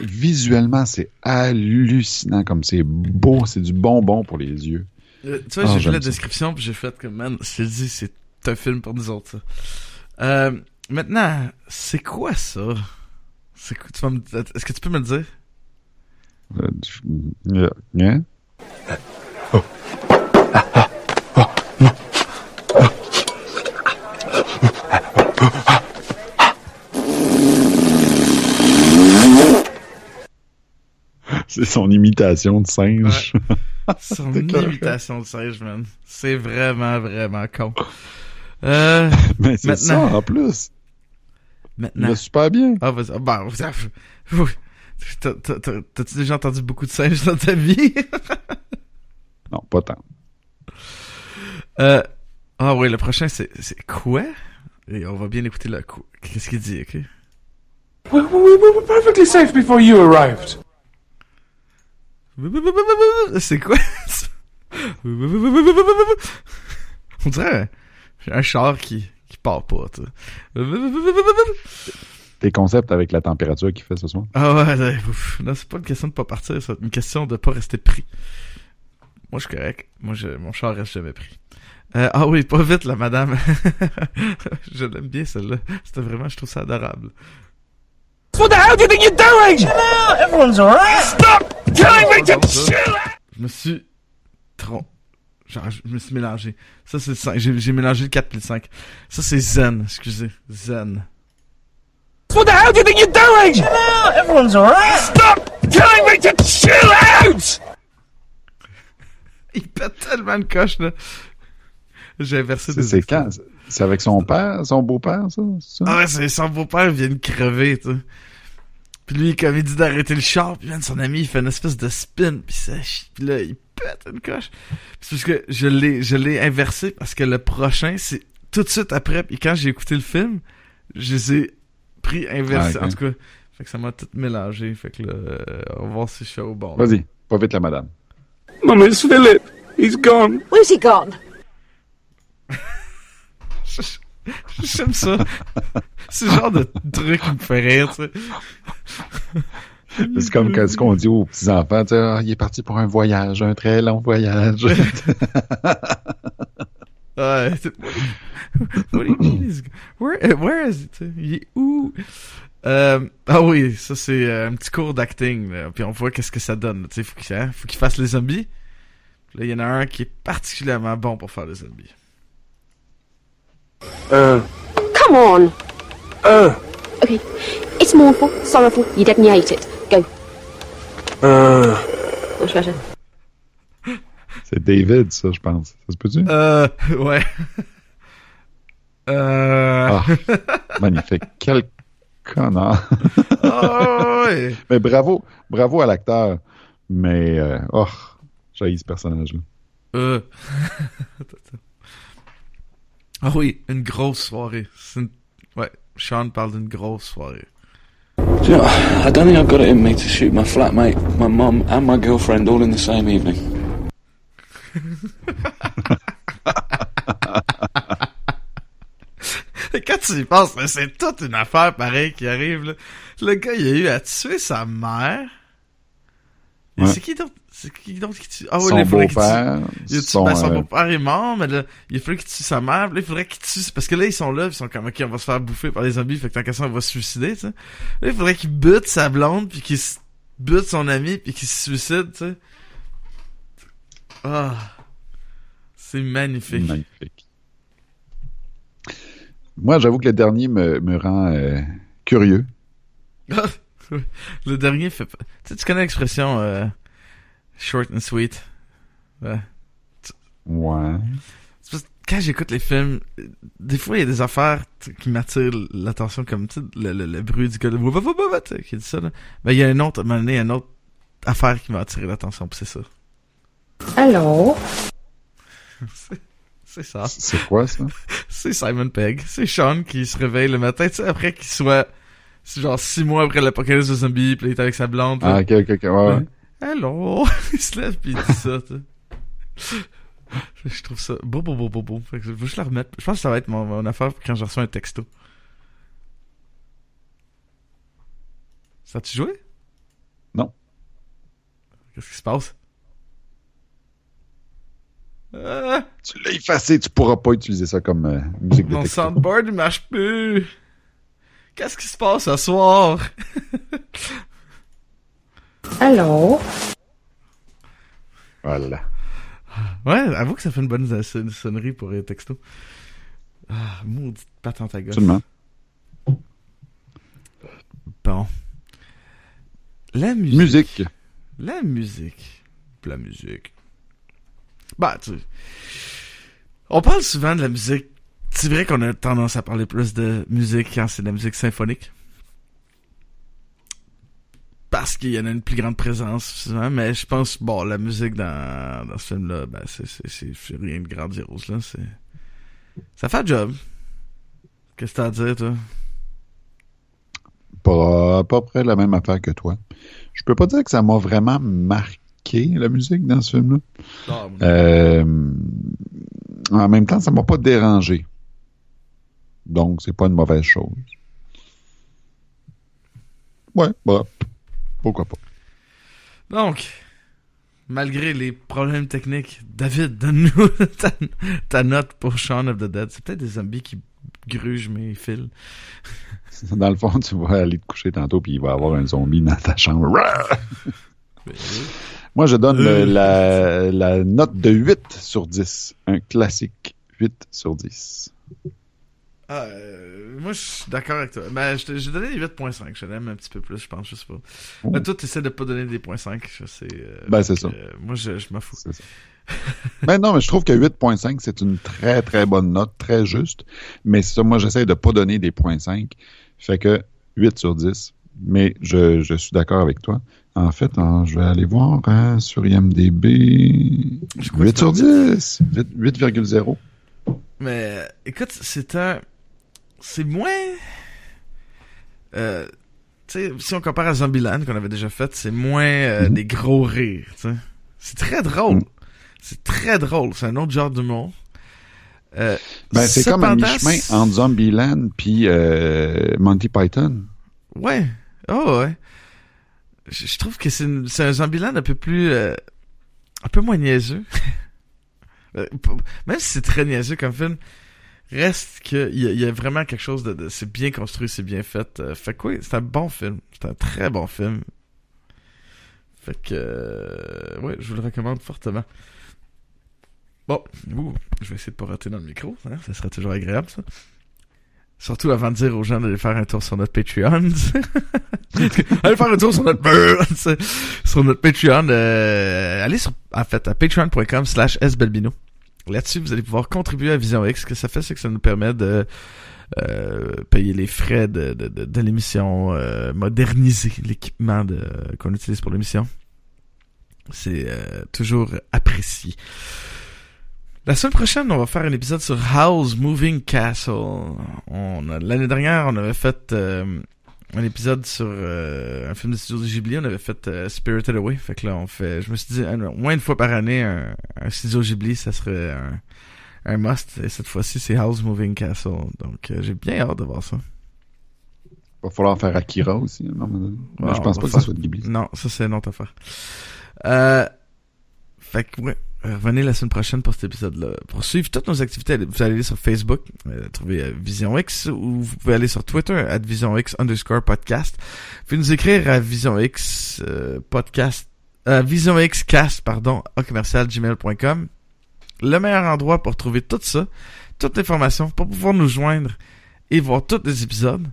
visuellement, c'est hallucinant, comme c'est beau, c'est du bonbon pour les yeux. Euh, tu vois, Ah, j'ai vu la ça. description puis j'ai fait comme man, je te dis, c'est un film pour nous autres ça. Euh, maintenant, c'est quoi ça? C'est quoi, tu vas me... Est-ce que tu peux me le dire? Euh, je- euh, hein? C'est son imitation de singe. [laughs] Son imitation de singe, man. C'est vraiment, vraiment con. Euh, [laughs] Mais c'est ça Maintenant. en plus. Il maintenant. va super bien. Ah, vas-y. Ah, bah, t'as- T'as-tu déjà entendu beaucoup de singes dans ta vie? [laughs] Non, pas tant. Euh, ah oui, le prochain, c'est c'est quoi? Et on va bien écouter le coup. Qu'est-ce qu'il dit, ok? We, we, we were perfectly safe before you arrived. [laughs] C'est quoi? ça? On dirait un, un char qui, qui part pas, tu. Tes concepts avec la température qu'il fait ce soir. Ah ouais, là, c'est pas une question de pas partir, c'est une question de pas rester pris. Moi, je suis correct. Moi, je, mon char reste jamais pris. Euh, ah oui, pas vite, la madame. [laughs] je l'aime bien, celle-là. C'était vraiment, je trouve ça adorable. What the hell do you think you're doing? Everyone's alright. Stop telling me to chill out! Je me suis trom... Genre, je me suis mélangé. Ça, c'est le 5. J'ai, j'ai mélangé le 4 puis le 5. Ça, c'est zen, excusez. Zen. What the hell do you think you're doing? Everyone's alright. Stop telling me to chill out! [laughs] Il pète tellement de coche, là. J'ai inversé des c'est quand? C'est avec son père, son beau-père, ça? ça? Ah ouais, c'est son beau-père vient de crever, tu. Puis lui, comme il dit d'arrêter le char, puis son ami, il fait une espèce de spin, puis ça chie, puis là, il pète une coche. Puis c'est parce que je l'ai, je l'ai inversé, parce que le prochain, c'est tout de suite après, puis quand j'ai écouté le film, je les ai pris inversés, Ah, en tout cas. Fait que ça m'a tout mélangé, fait que là, euh, on va voir si je suis au bon. Vas-y, pas vite la madame. Mum, it's Philip. He's gone. Where's he gone? [laughs] [laughs] J'aime ça. c'est le genre de truc qui me fait rire, tu sais. C'est comme ce qu'on dit aux petits-enfants, tu sais, Ah, il est parti pour un voyage, un très long voyage. [laughs] Ouais. c'est- What do you mean he's- Where, uh, where is it? Il est où? Euh, ah oui, ça c'est euh, un petit cours d'acting, puis on voit qu'est-ce que ça donne. Tu sais, faut qu'il hein, faut qu'il fasse les zombies. Puis là, il y en a un qui est particulièrement bon pour faire les zombies. Uh, Come on. uh, Okay. It's mournful, sorrowful. You definitely hate it. Go. uh. Much better. C'est David, ça, je pense. Ça se peut-tu? Euh, ouais. [laughs] Euh... Ah, magnifique. Quel connard. oh, ouais. [laughs] Mais bravo, bravo à l'acteur. Mais, euh, oh, j'ai ce personnage-là. Euh... [laughs] Ah oui, une grosse soirée. C'est une- Ouais, Sean parle d'une grosse soirée. Do you know, I don't think I've got it in me to shoot my flatmate, my mum, and my girlfriend all in the same evening. [laughs] Et quand tu y penses, c'est toute une affaire pareille qui arrive. Là. Le gars, il a eu à tuer sa mère. Ouais. C'est qui d'autre? C'est qui d'autre qui tue? Ah oui, son il faudrait beau-père, tué- son, ben, son euh, beau-père est mort, mais là, il faudrait qu'il tue sa mère. Là, il faudrait qu'il tue. Parce que là, ils sont là, ils sont comme, ok, on va se faire bouffer par les zombies, fait que tant qu'à ça, on va se suicider, tu sais. Là, il faudrait qu'il bute sa blonde, puis qu'il bute son ami, puis qu'il se suicide, tu sais. Ah. C'est magnifique. magnifique. Moi, j'avoue que le dernier me, me rend euh, curieux. [laughs] Le dernier fait pas. Tu sais, tu connais l'expression euh, short and sweet. Ouais. Ouais. C'est parce que quand j'écoute les films, des fois il y a des affaires qui m'attirent l'attention, comme le, le, le bruit du gars de qui dit ça. Là. Ben il y a un autre, à un moment donné, une autre affaire qui m'a attiré l'attention, pis c'est ça. Hello. C'est- ça. C'est quoi, ça? [laughs] C'est Simon Pegg. C'est Sean qui se réveille le matin, tu sais, après qu'il soit c'est genre six mois après l'apocalypse de zombies, pis là, il est avec sa blonde. Ah, ok, ok, ok. Ouais, ouais. Hello! [laughs] il se lève pis il dit ça, tu. Je trouve ça beau, beau, beau, beau, beau. Fait que je juste la remettre. Je pense que ça va être mon, mon affaire quand je reçois un texto. Ça a-tu joué? Non. Qu'est-ce qui se passe? Ah, Tu l'as effacé, tu pourras pas utiliser ça comme euh, musique de mon texto. soundboard il marche plus! Qu'est-ce qui se passe ce soir? Allô? Voilà. Ouais, avoue que ça fait une bonne son- sonnerie pour les textos. Ah, maudite patente à gosse. Absolument. Bon. La musique. Musique. La musique. La musique. Bah, tu On parle souvent de la musique. C'est vrai qu'on a tendance à parler plus de musique quand c'est de la musique symphonique. Parce qu'il y en a une plus grande présence, mais je pense, bon, la musique dans, dans ce film-là, ben, c'est, rien de grandiose, là, c'est... Ça fait le job. Qu'est-ce que t'as à dire, toi? Pas à peu près la même affaire que toi. Je peux pas dire que ça m'a vraiment marqué, la musique, dans ce film-là. Ah, Euh, en même temps, ça m'a pas dérangé. Donc, c'est pas une mauvaise chose. Ouais, bah, pourquoi pas. Donc, malgré les problèmes techniques, David, donne-nous [laughs] ta, ta note pour Shaun of the Dead. C'est peut-être des zombies qui grugent mes fils. [laughs] Dans le fond, tu vas aller te coucher tantôt, puis il va y avoir un zombie dans ta chambre. [laughs] Rah! Moi, je donne le- la, la note de 8 sur 10. Un classique 8 sur 10. Ah, euh, moi, je suis d'accord avec toi. Ben, je te- j'ai donné 8.5. Je l'aime un petit peu plus, je pense, je sais pas. Ben, toi, t'essaies de pas donner des points 5. Je sais. euh, Ben, c'est ça. euh, moi, je, je m'en fous. C'est ça. Ben non, mais je trouve que 8.5, c'est une très, très bonne note, très juste. Mais c'est ça, moi, j'essaie de pas donner des points 5. Fait que 8 sur 10. Mais je, je suis d'accord avec toi. En fait, hein, je vais aller voir hein, sur IMDB. Je crois 8 que sur c'est 10. 8 8,0. Mais, écoute, c'est un. C'est moins. Euh, tu sais, si on compare à Zombieland qu'on avait déjà fait, c'est moins euh, Mhm. des gros rires, tu sais. C'est très drôle. Mhm. C'est très drôle. C'est un autre genre d'humour. Euh, Ben, c'est comme un mi-chemin entre Zombieland puis euh, Monty Python. Ouais. Oh, ouais. Je, je trouve que c'est un Zombieland un peu plus... euh, un peu moins niaiseux. [laughs] Euh, Même si c'est très niaiseux comme film, reste que il y, y a vraiment quelque chose de... c'est bien construit, c'est bien fait. Euh, fait que c'est un bon film. C'est un très bon film. Fait que... euh, ouais, je vous le recommande fortement. Bon, ouh, je vais essayer de pas rater dans le micro. Hein, ça serait toujours agréable, ça. Surtout avant de dire aux gens d'aller faire un tour sur notre Patreon. [laughs] allez faire un tour sur notre [laughs] sur notre Patreon. Euh, allez sur en fait à patreon.com slash sbelbino. Là-dessus, vous allez pouvoir contribuer à Vision X. Ce que ça fait, c'est que ça nous permet de euh, payer les frais de, de, de, de l'émission, euh, moderniser l'équipement qu'on utilise pour l'émission. C'est euh, toujours apprécié. La semaine prochaine, on va faire un épisode sur House Moving Castle. On L'année dernière, on avait fait euh, un épisode sur euh, un film de studio de Ghibli. On avait fait euh, Spirited Away. Fait que là, on fait. Je me suis dit, un- au moins une fois par année, un, un studio Ghibli, ça serait un, un must. Et cette fois-ci, c'est House Moving Castle. Donc, euh, j'ai bien hâte de voir ça. Il va falloir faire Akira aussi. Non, mais Ouais, je on pense pas que ça soit de Ghibli. Non, ça c'est une autre affaire. Euh, fait que, ouais. Euh, Revenez la semaine prochaine pour cet épisode-là. Pour suivre toutes nos activités, vous allez aller sur Facebook, euh, trouver euh, Vision X, ou vous pouvez aller sur Twitter, at Vision X underscore podcast. Vous pouvez nous écrire à Vision X euh, podcast, euh, Vision cast, pardon, à commercial gmail.com. Le meilleur endroit pour trouver tout ça, toute l'information, pour pouvoir nous joindre et voir tous les épisodes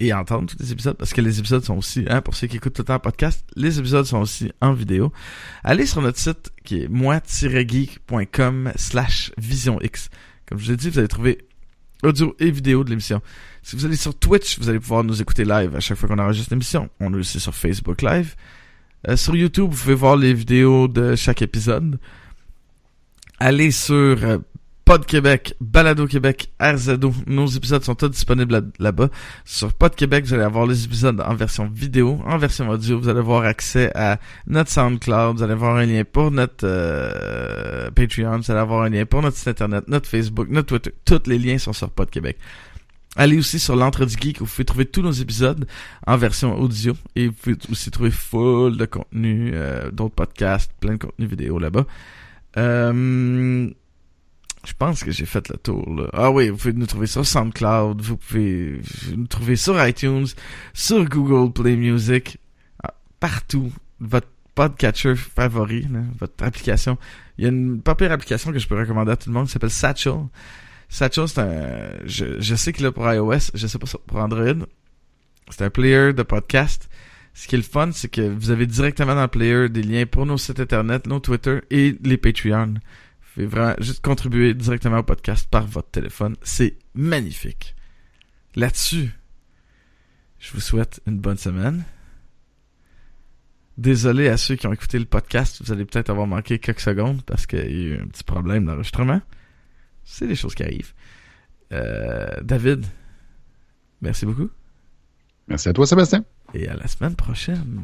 et entendre tous les épisodes parce que les épisodes sont aussi, hein, pour ceux qui écoutent tout le temps en podcast, les épisodes sont aussi en vidéo. Allez sur notre site qui est moi-geek.com slash visionx. Comme je l'ai dit, vous allez trouver audio et vidéo de l'émission. Si vous allez sur Twitch, vous allez pouvoir nous écouter live à chaque fois qu'on enregistre l'émission. On est aussi sur Facebook Live. Euh, sur YouTube, vous pouvez voir les vidéos de chaque épisode. Allez sur euh, Pod Québec, Balado Québec, RZO. Nos épisodes sont tous disponibles là- là-bas. Sur Pod Québec, vous allez avoir les épisodes en version vidéo, en version audio. Vous allez avoir accès à notre SoundCloud. Vous allez avoir un lien pour notre euh, Patreon. Vous allez avoir un lien pour notre site internet, notre Facebook, notre Twitter. Tous les liens sont sur Pod Québec. Allez aussi sur l'entre du geek où vous pouvez trouver tous nos épisodes en version audio et vous pouvez aussi trouver full de contenu, euh, d'autres podcasts, plein de contenu vidéo là-bas. Euh, je pense que j'ai fait le tour. Là. Ah oui, vous pouvez nous trouver sur SoundCloud, vous pouvez nous trouver sur iTunes, sur Google Play Music, ah, partout. Votre podcatcher favori, là, votre application. Il y a une pas pire application que je peux recommander à tout le monde qui s'appelle Satchel. Satchel, c'est un... Je, je sais qu'il est pour iOS, je sais pas pour Android. C'est un player de podcast. Ce qui est le fun, c'est que vous avez directement dans le player des liens pour nos sites internet, nos Twitter et les Patreon. Vous pouvez vraiment juste contribuer directement au podcast par votre téléphone. C'est magnifique. Là-dessus, je vous souhaite une bonne semaine. Désolé à ceux qui ont écouté le podcast, vous allez peut-être avoir manqué quelques secondes parce qu'il y a eu un petit problème d'enregistrement. C'est des choses qui arrivent. Euh, David, merci beaucoup. Merci à toi, Sébastien. Et à la semaine prochaine.